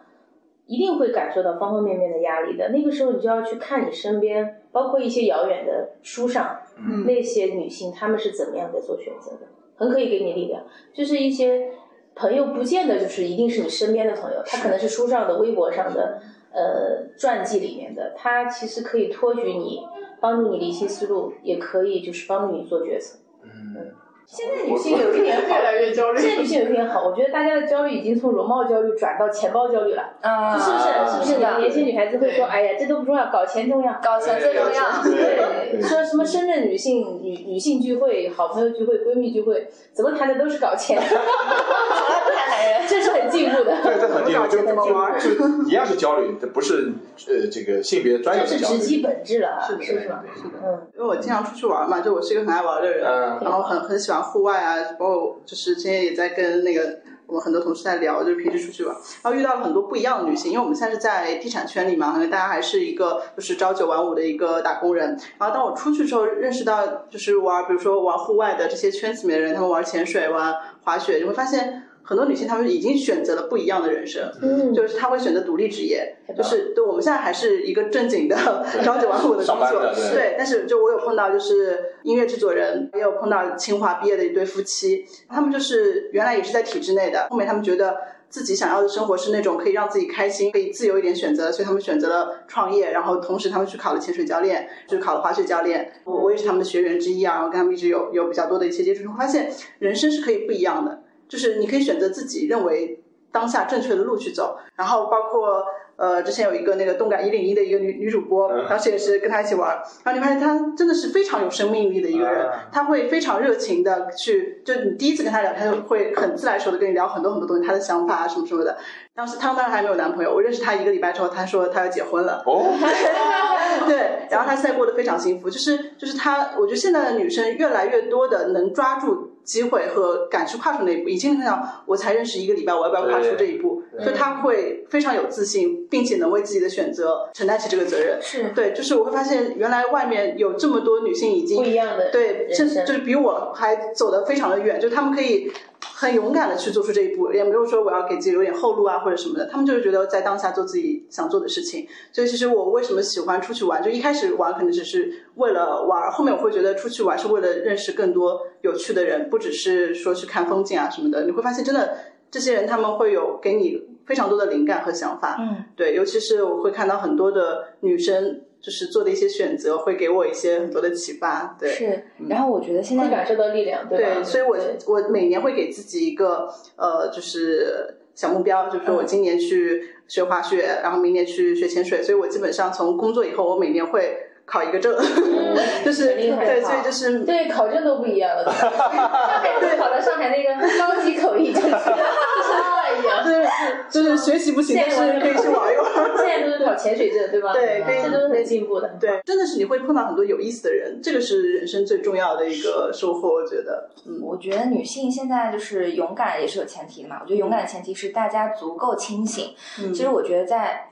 一定会感受到方方面面的压力的。那个时候你就要去看你身边，包括一些遥远的书上。那些女性她们是怎么样在做选择的？很可以给你力量。就是一些朋友，不见得就是一定是你身边的朋友，他可能是书上的、微博上的、呃传记里面的，他其实可以托举你，帮助你理清思路，也可以就是帮助你做决策。嗯。现在女性有一点好，越来越焦虑。现在女性有一点好，我觉得大家的焦虑已经从容貌焦虑转到钱包焦虑了。啊，是不是？是不是？年轻女孩子会说：“哎呀，这都不重要，搞钱重要，搞钱最重要。”对，说什么深圳女性女女性聚会、好朋友聚会、闺蜜聚会，怎么谈的都是搞钱。从来不谈男人，这是很进步的。对，这很进步，就就一样是焦虑，这不是呃这个性别专有的焦虑。这是直击本质了，是的，是的，是的。嗯，因为我经常出去玩嘛，就我是一个很爱玩的人，然后很很喜欢户外啊。包括就是今天也在跟那个我们很多同事在聊，就是平时出去玩，然后遇到了很多不一样的女性，因为我们现在是在地产圈里嘛，可能大家还是一个就是朝九晚五的一个打工人。然后当我出去之后，认识到就是玩，比如说玩户外的这些圈子里面的人，他们玩潜水、玩滑雪，你会发现。很多女性她们已经选择了不一样的人生，嗯，就是她会选择独立职业，就是对我们现在还是一个正经的朝九晚五的工作，对。但是就我有碰到就是音乐制作人，也有碰到清华毕业的一对夫妻，他们就是原来也是在体制内的，后面他们觉得自己想要的生活是那种可以让自己开心、可以自由一点选择，所以他们选择了创业，然后同时他们去考了潜水教练，就是考了滑雪教练。我我也是他们的学员之一啊，然后跟他们一直有有比较多的一些接触，发现人生是可以不一样的。就是你可以选择自己认为当下正确的路去走，然后包括呃之前有一个那个动感一零一的一个女女主播，当时也是跟她一起玩，然后你发现她真的是非常有生命力的一个人，她会非常热情的去，就你第一次跟她聊，她就会很自来熟的跟你聊很多很多东西，她的想法啊什么什么的。当时她当时还没有男朋友，我认识她一个礼拜之后，她说她要结婚了。哦，对，然后她现在过得非常幸福，就是就是她，我觉得现在的女生越来越多的能抓住。机会和敢去跨出那一步，已经那样，我才认识一个礼拜，我要不要跨出这一步？所以他会非常有自信，并且能为自己的选择承担起这个责任。是对，就是我会发现，原来外面有这么多女性已经不一样的，对，甚至就是比我还走得非常的远，就他们可以。很勇敢的去做出这一步，也没有说我要给自己留点后路啊或者什么的。他们就是觉得在当下做自己想做的事情。所以其实我为什么喜欢出去玩，就一开始玩可能只是为了玩，后面我会觉得出去玩是为了认识更多有趣的人，不只是说去看风景啊什么的。你会发现，真的这些人他们会有给你非常多的灵感和想法。嗯，对，尤其是我会看到很多的女生。就是做的一些选择会给我一些很多的启发，对。是，然后我觉得现在感受到力量，对对，所以我我每年会给自己一个呃，就是小目标，就是说我今年去学滑雪，然后明年去学潜水。所以我基本上从工作以后，我每年会考一个证，就是对，所以就是对考证都不一样了。上海都考了上海那个高级口译证书。对，就是学习不行，但是可以去玩一玩。现在都是考潜水证，对吧？对，这都是很进步的。对，真的是你会碰到很多有意思的人，这个是人生最重要的一个收获。我觉得，嗯，我觉得女性现在就是勇敢也是有前提的嘛。我觉得勇敢的前提是大家足够清醒。其实我觉得在，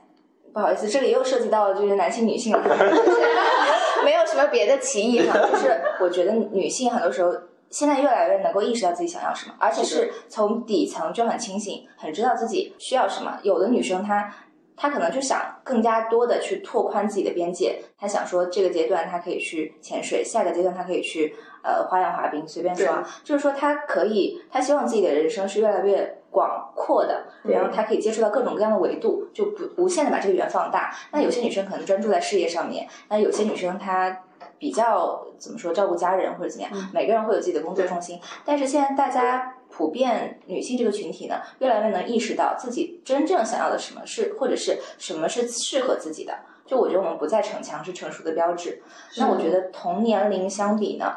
不好意思，这里又涉及到就是男性女性了，没有什么别的歧义哈。就是我觉得女性很多时候。现在越来越能够意识到自己想要什么，而且是从底层就很清醒，很知道自己需要什么。有的女生她她可能就想更加多的去拓宽自己的边界。她想说，这个阶段她可以去潜水，下个阶段她可以去呃花样滑冰，随便说，就是说她可以，她希望自己的人生是越来越广阔的，然后他可以接触到各种各样的维度，就不无限的把这个圆放大。那有些女生可能专注在事业上面，那有些女生她。比较怎么说照顾家人或者怎么样，每个人会有自己的工作重心。但是现在大家普遍女性这个群体呢，越来越能意识到自己真正想要的什么是，或者是什么是适合自己的。就我觉得我们不再逞强是成熟的标志。那我觉得同年龄相比呢？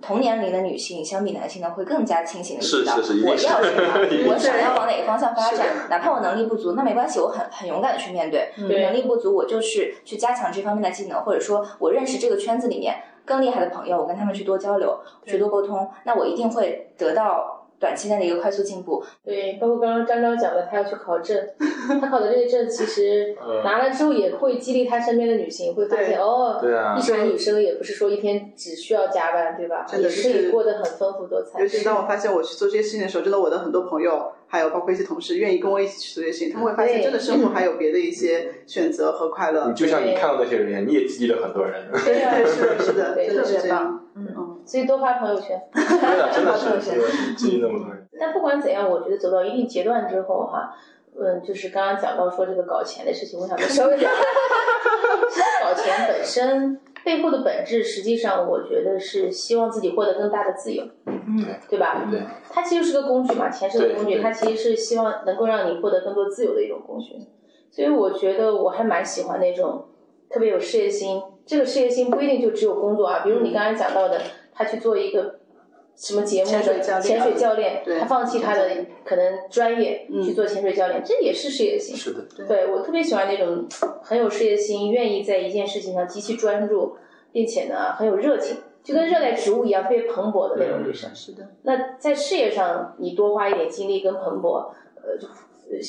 同年龄的女性相比男性呢，会更加清醒的知道我要什么，我想要往哪 个方向发展。哪怕我能力不足，那没关系，我很很勇敢的去面对。能力不足，我就是去加强这方面的技能，或者说我认识这个圈子里面更厉害的朋友，我跟他们去多交流，去多沟通，那我一定会得到。短期内的一个快速进步，对，包括刚刚张昭讲的，他要去考证，他考的这个证其实拿了之后也会激励他身边的女性，会发现哦，对啊，一个女生也不是说一天只需要加班，对吧？真的是可以过得很丰富多彩。尤其当我发现我去做这些事情的时候，真的我的很多朋友，还有包括一些同事，愿意跟我一起去做这些事情，他们会发现真的生活还有别的一些选择和快乐。就像你看到那些人一样，你也激励了很多人。对，是的，是的，真的是这样。嗯，所以多发朋友圈，真的真的是激励那么多人。但不管怎样，我觉得走到一定阶段之后，哈，嗯，就是刚刚讲到说这个搞钱的事情，我想稍微讲。搞钱本身背后的本质，实际上我觉得是希望自己获得更大的自由，嗯，对吧？对，它其实是个工具嘛，钱是个工具，它其实是希望能够让你获得更多自由的一种工具。所以我觉得我还蛮喜欢那种特别有事业心。这个事业心不一定就只有工作啊，比如你刚才讲到的，他去做一个。什么节目的潜水教练，他放弃他的可能专业去做潜水教练，这也是事业心。是的，对我特别喜欢那种很有事业心，愿意在一件事情上极其专注，并且呢很有热情，就跟热带植物一样特别蓬勃的那种女生。是的。那在事业上，你多花一点精力跟蓬勃，呃，就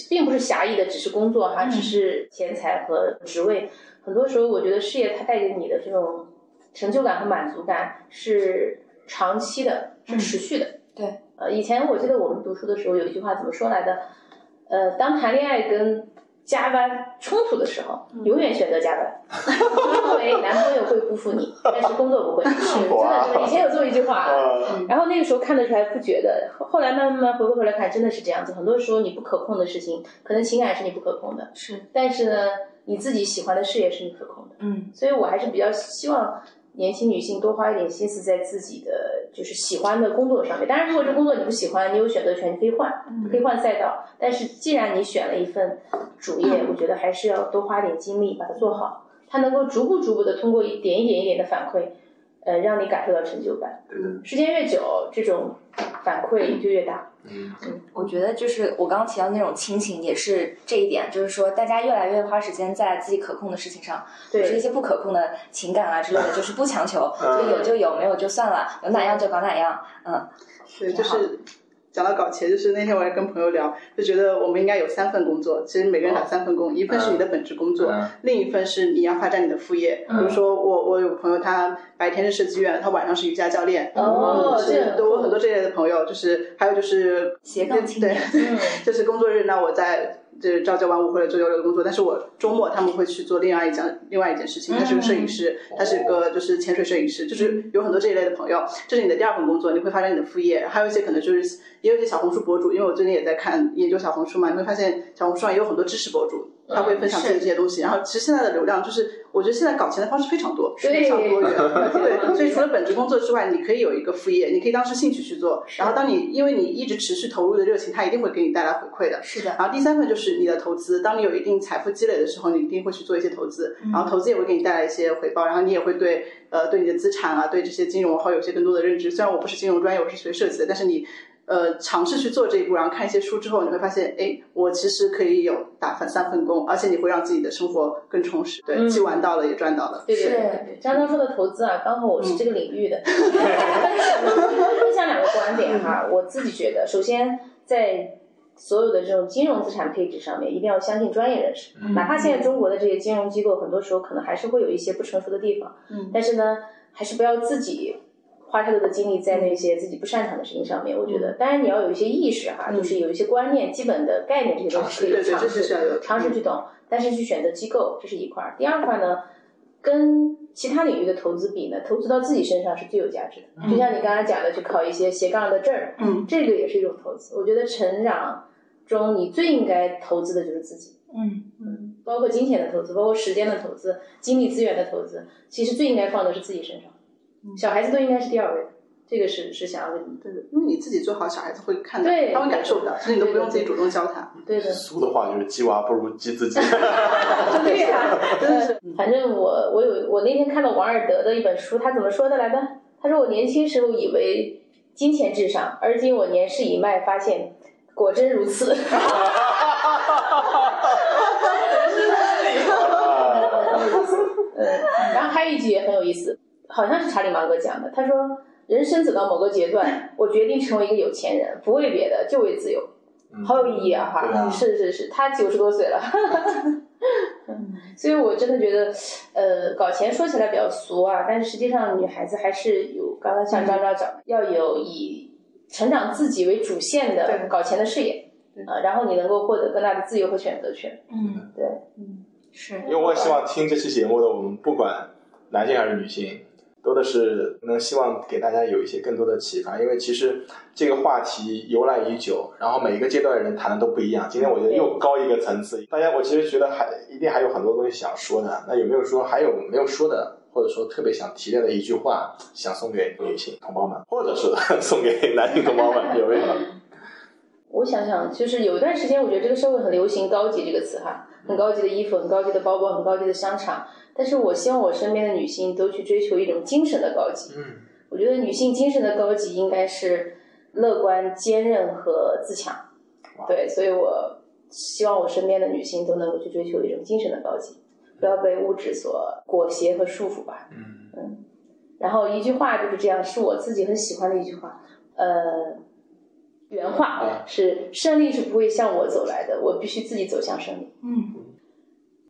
并不是狭义的，只是工作哈，只是钱财和职位。很多时候，我觉得事业它带给你的这种成就感和满足感是长期的。是持续的，对。呃，以前我记得我们读书的时候有一句话怎么说来的？呃，当谈恋爱跟加班冲突的时候，永远选择加班，因为男朋友会辜负你，但是工作不会。是真的，真的。以前有这么一句话，然后那个时候看得出来不觉得，后来慢慢慢回过头来看，真的是这样子。很多时候你不可控的事情，可能情感是你不可控的，是。但是呢，你自己喜欢的事业是你可控的。嗯。所以我还是比较希望。年轻女性多花一点心思在自己的就是喜欢的工作上面。当然，如果这工作你不喜欢，你有选择权，你可以换，可以换赛道。但是，既然你选了一份主业，我觉得还是要多花点精力把它做好。它能够逐步逐步的通过一点一点一点的反馈，呃，让你感受到成就感。时间越久，这种反馈就越大。嗯，我觉得就是我刚刚提到那种亲情，也是这一点，就是说大家越来越花时间在自己可控的事情上，对。是一些不可控的情感啊之类的，就是不强求，就有就有，没有就算了，有哪样就搞哪样，嗯，对，就是。讲到搞钱，就是那天我还跟朋友聊，就觉得我们应该有三份工作。其实每个人打三份工，一份是你的本职工作，另一份是你要发展你的副业。比如说我，我有朋友，他白天是设计院，他晚上是瑜伽教练。哦，这，对我很多这类的朋友，就是还有就是斜杠青年，就是工作日，那我在。就是朝九晚五或者做九六的工作，但是我周末他们会去做另外一件另外一件事情。他是个摄影师，他是个就是潜水摄影师，就是有很多这一类的朋友。这是你的第二份工作，你会发展你的副业。还有一些可能就是也有一些小红书博主，因为我最近也在看研究小红书嘛，你会发现小红书上也有很多知识博主。他会分享自己这些东西，然后其实现在的流量就是，我觉得现在搞钱的方式非常多，非常多元。对，所以除了本职工作之外，你可以有一个副业，你可以当时兴趣去做。然后当你因为你一直持续投入的热情，它一定会给你带来回馈的。是的。然后第三份就是你的投资，当你有一定财富积累的时候，你一定会去做一些投资，然后投资也会给你带来一些回报，然后你也会对呃对你的资产啊，对这些金融会有些更多的认知。虽然我不是金融专业，我是学设计的，但是你。呃，尝试去做这一步，然后看一些书之后，你会发现，哎，我其实可以有打翻三份工，而且你会让自己的生活更充实。对，既玩到了，也赚到了。对对对，张张说的投资啊，刚好我是这个领域的。分享两个观点哈，我自己觉得，首先在所有的这种金融资产配置上面，一定要相信专业人士。哪怕现在中国的这些金融机构，很多时候可能还是会有一些不成熟的地方。嗯。但是呢，还是不要自己。花太多的精力在那些自己不擅长的事情上面，我觉得，当然你要有一些意识哈，就是有一些观念、基本的概念这些东西可以尝试尝试去懂。但是去选择机构，这是一块儿。第二块呢，跟其他领域的投资比呢，投资到自己身上是最有价值的。就像你刚才讲的，去考一些斜杠的证儿，嗯，这个也是一种投资。我觉得成长中你最应该投资的就是自己，嗯嗯，包括金钱的投资，包括时间的投资，精力资源的投资，其实最应该放的是自己身上。小孩子都应该是第二位的。这个是是想要跟你对的，因为你自己做好，小孩子会看到，他会感受到，所以你都不用自己主动教他。对的。俗的话就是“鸡娃不如鸡自己”。对呀，真的是。反正我我有我那天看了王尔德的一本书，他怎么说的来着？他说我年轻时候以为金钱至上，而今我年事已迈，发现果真如此。哈哈哈哈哈哈！嗯，然后还有一句也很有意思。好像是查理芒格讲的，他说：“人生走到某个阶段，我决定成为一个有钱人，不为别的，就为自由。”好有意义啊！哈，是是是，他九十多岁了，所以我真的觉得，呃，搞钱说起来比较俗啊，但是实际上女孩子还是有，刚刚像张张讲，要有以成长自己为主线的搞钱的事业，啊，然后你能够获得更大的自由和选择权。嗯，对，嗯，是。因为我也希望听这期节目的我们，不管男性还是女性。多的是能希望给大家有一些更多的启发，因为其实这个话题由来已久，然后每一个阶段的人谈的都不一样。今天我觉得又高一个层次，大家我其实觉得还一定还有很多东西想说的。那有没有说还有没有说的，或者说特别想提炼的一句话，想送给女性同胞们，或者是 送给男性同胞们，有没有？我想想，就是有一段时间，我觉得这个社会很流行“高级”这个词哈，很高级的衣服，很高级的包包，很高级的商场。但是我希望我身边的女性都去追求一种精神的高级。嗯，我觉得女性精神的高级应该是乐观、坚韧和自强。对，所以我希望我身边的女性都能够去追求一种精神的高级，不要被物质所裹挟和束缚吧。嗯嗯。然后一句话就是这样，是我自己很喜欢的一句话。呃，原话是：胜利是不会向我走来的，我必须自己走向胜利。嗯。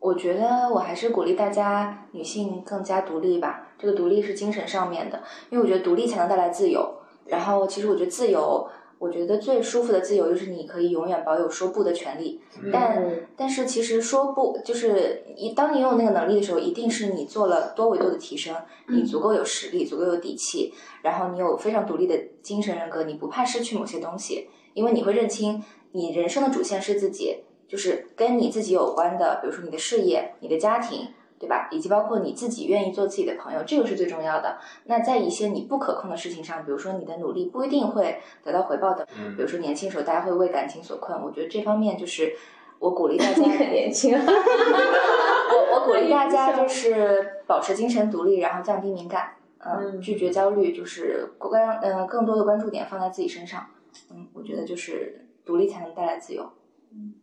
我觉得我还是鼓励大家女性更加独立吧。这个独立是精神上面的，因为我觉得独立才能带来自由。然后，其实我觉得自由，我觉得最舒服的自由就是你可以永远保有说不的权利。但但是，其实说不就是一当你拥有那个能力的时候，一定是你做了多维度的提升，你足够有实力，足够有底气，然后你有非常独立的精神人格，你不怕失去某些东西，因为你会认清你人生的主线是自己。就是跟你自己有关的，比如说你的事业、你的家庭，对吧？以及包括你自己愿意做自己的朋友，这个是最重要的。那在一些你不可控的事情上，比如说你的努力不一定会得到回报的，比如说年轻时候大家会为感情所困，我觉得这方面就是我鼓励大家。你很年轻。我我鼓励大家就是保持精神独立，然后降低敏感，嗯，拒绝焦虑，就是关嗯更多的关注点放在自己身上，嗯，我觉得就是独立才能带来自由，嗯。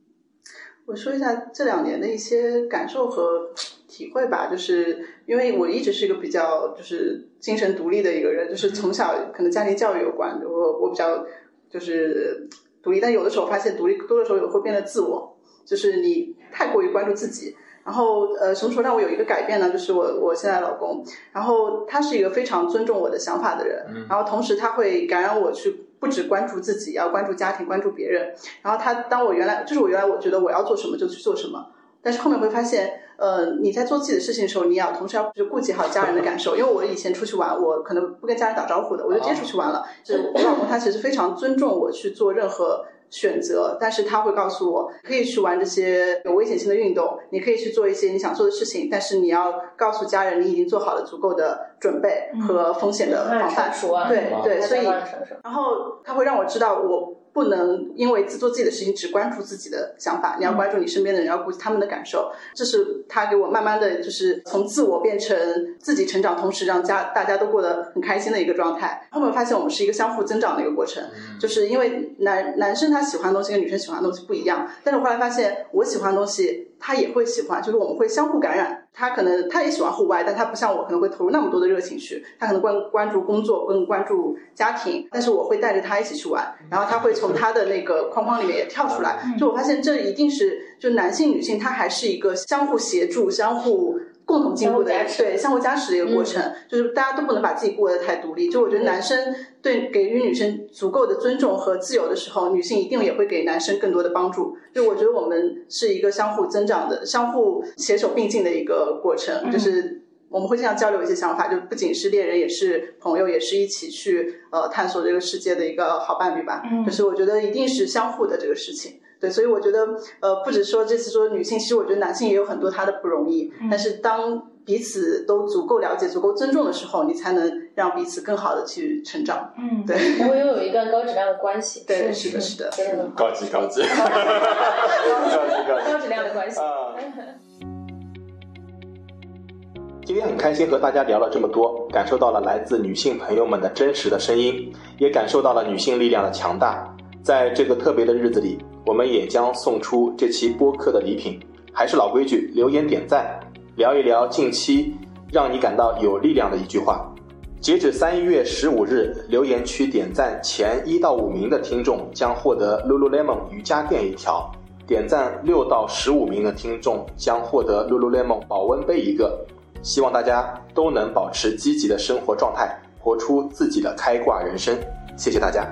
我说一下这两年的一些感受和体会吧，就是因为我一直是一个比较就是精神独立的一个人，就是从小可能家庭教育有关，我我比较就是独立，但有的时候发现独立多的时候也会变得自我，就是你太过于关注自己。然后呃，什么时候让我有一个改变呢？就是我我现在老公，然后他是一个非常尊重我的想法的人，然后同时他会感染我去。不只关注自己，要关注家庭，关注别人。然后他，当我原来就是我原来我觉得我要做什么就去做什么，但是后面会发现，呃，你在做自己的事情的时候，你要同时要就顾及好家人的感受。因为我以前出去玩，我可能不跟家人打招呼的，我就直接出去玩了。就我老公他其实非常尊重我去做任何。选择，但是他会告诉我，可以去玩这些有危险性的运动，你可以去做一些你想做的事情，但是你要告诉家人，你已经做好了足够的准备和风险的防范。对对，所以，然后他会让我知道我。不能因为自做自己的事情只关注自己的想法，你要关注你身边的人，要顾及他们的感受。这是他给我慢慢的就是从自我变成自己成长，同时让家大家都过得很开心的一个状态。后面发现我们是一个相互增长的一个过程，就是因为男男生他喜欢的东西跟女生喜欢的东西不一样，但是我后来发现我喜欢的东西。他也会喜欢，就是我们会相互感染。他可能他也喜欢户外，但他不像我可能会投入那么多的热情去。他可能关关注工作，更关注家庭，但是我会带着他一起去玩。然后他会从他的那个框框里面也跳出来。就我发现这一定是就男性女性他还是一个相互协助、相互。共同进步的，对相互加持的一个过程，就是大家都不能把自己过得太独立。就我觉得男生对给予女生足够的尊重和自由的时候，女性一定也会给男生更多的帮助。就我觉得我们是一个相互增长的、相互携手并进的一个过程，就是我们会经常交流一些想法，就不仅是恋人，也是朋友，也是一起去呃探索这个世界的一个好伴侣吧。就是我觉得一定是相互的这个事情。对，所以我觉得，呃，不止说这次说女性，其实我觉得男性也有很多他的不容易。但是当彼此都足够了解、足够尊重的时候，你才能让彼此更好的去成长。嗯，对，然后拥有一段高质量的关系。对，是的，是的，真的高级高级，高级高质量的关系。今天很开心和大家聊了这么多，感受到了来自女性朋友们的真实的声音，也感受到了女性力量的强大。在这个特别的日子里。我们也将送出这期播客的礼品，还是老规矩，留言点赞，聊一聊近期让你感到有力量的一句话。截止三月十五日，留言区点赞前一到五名的听众将获得 Lululemon 瑜伽垫一条，点赞六到十五名的听众将获得 Lululemon 保温杯一个。希望大家都能保持积极的生活状态，活出自己的开挂人生。谢谢大家。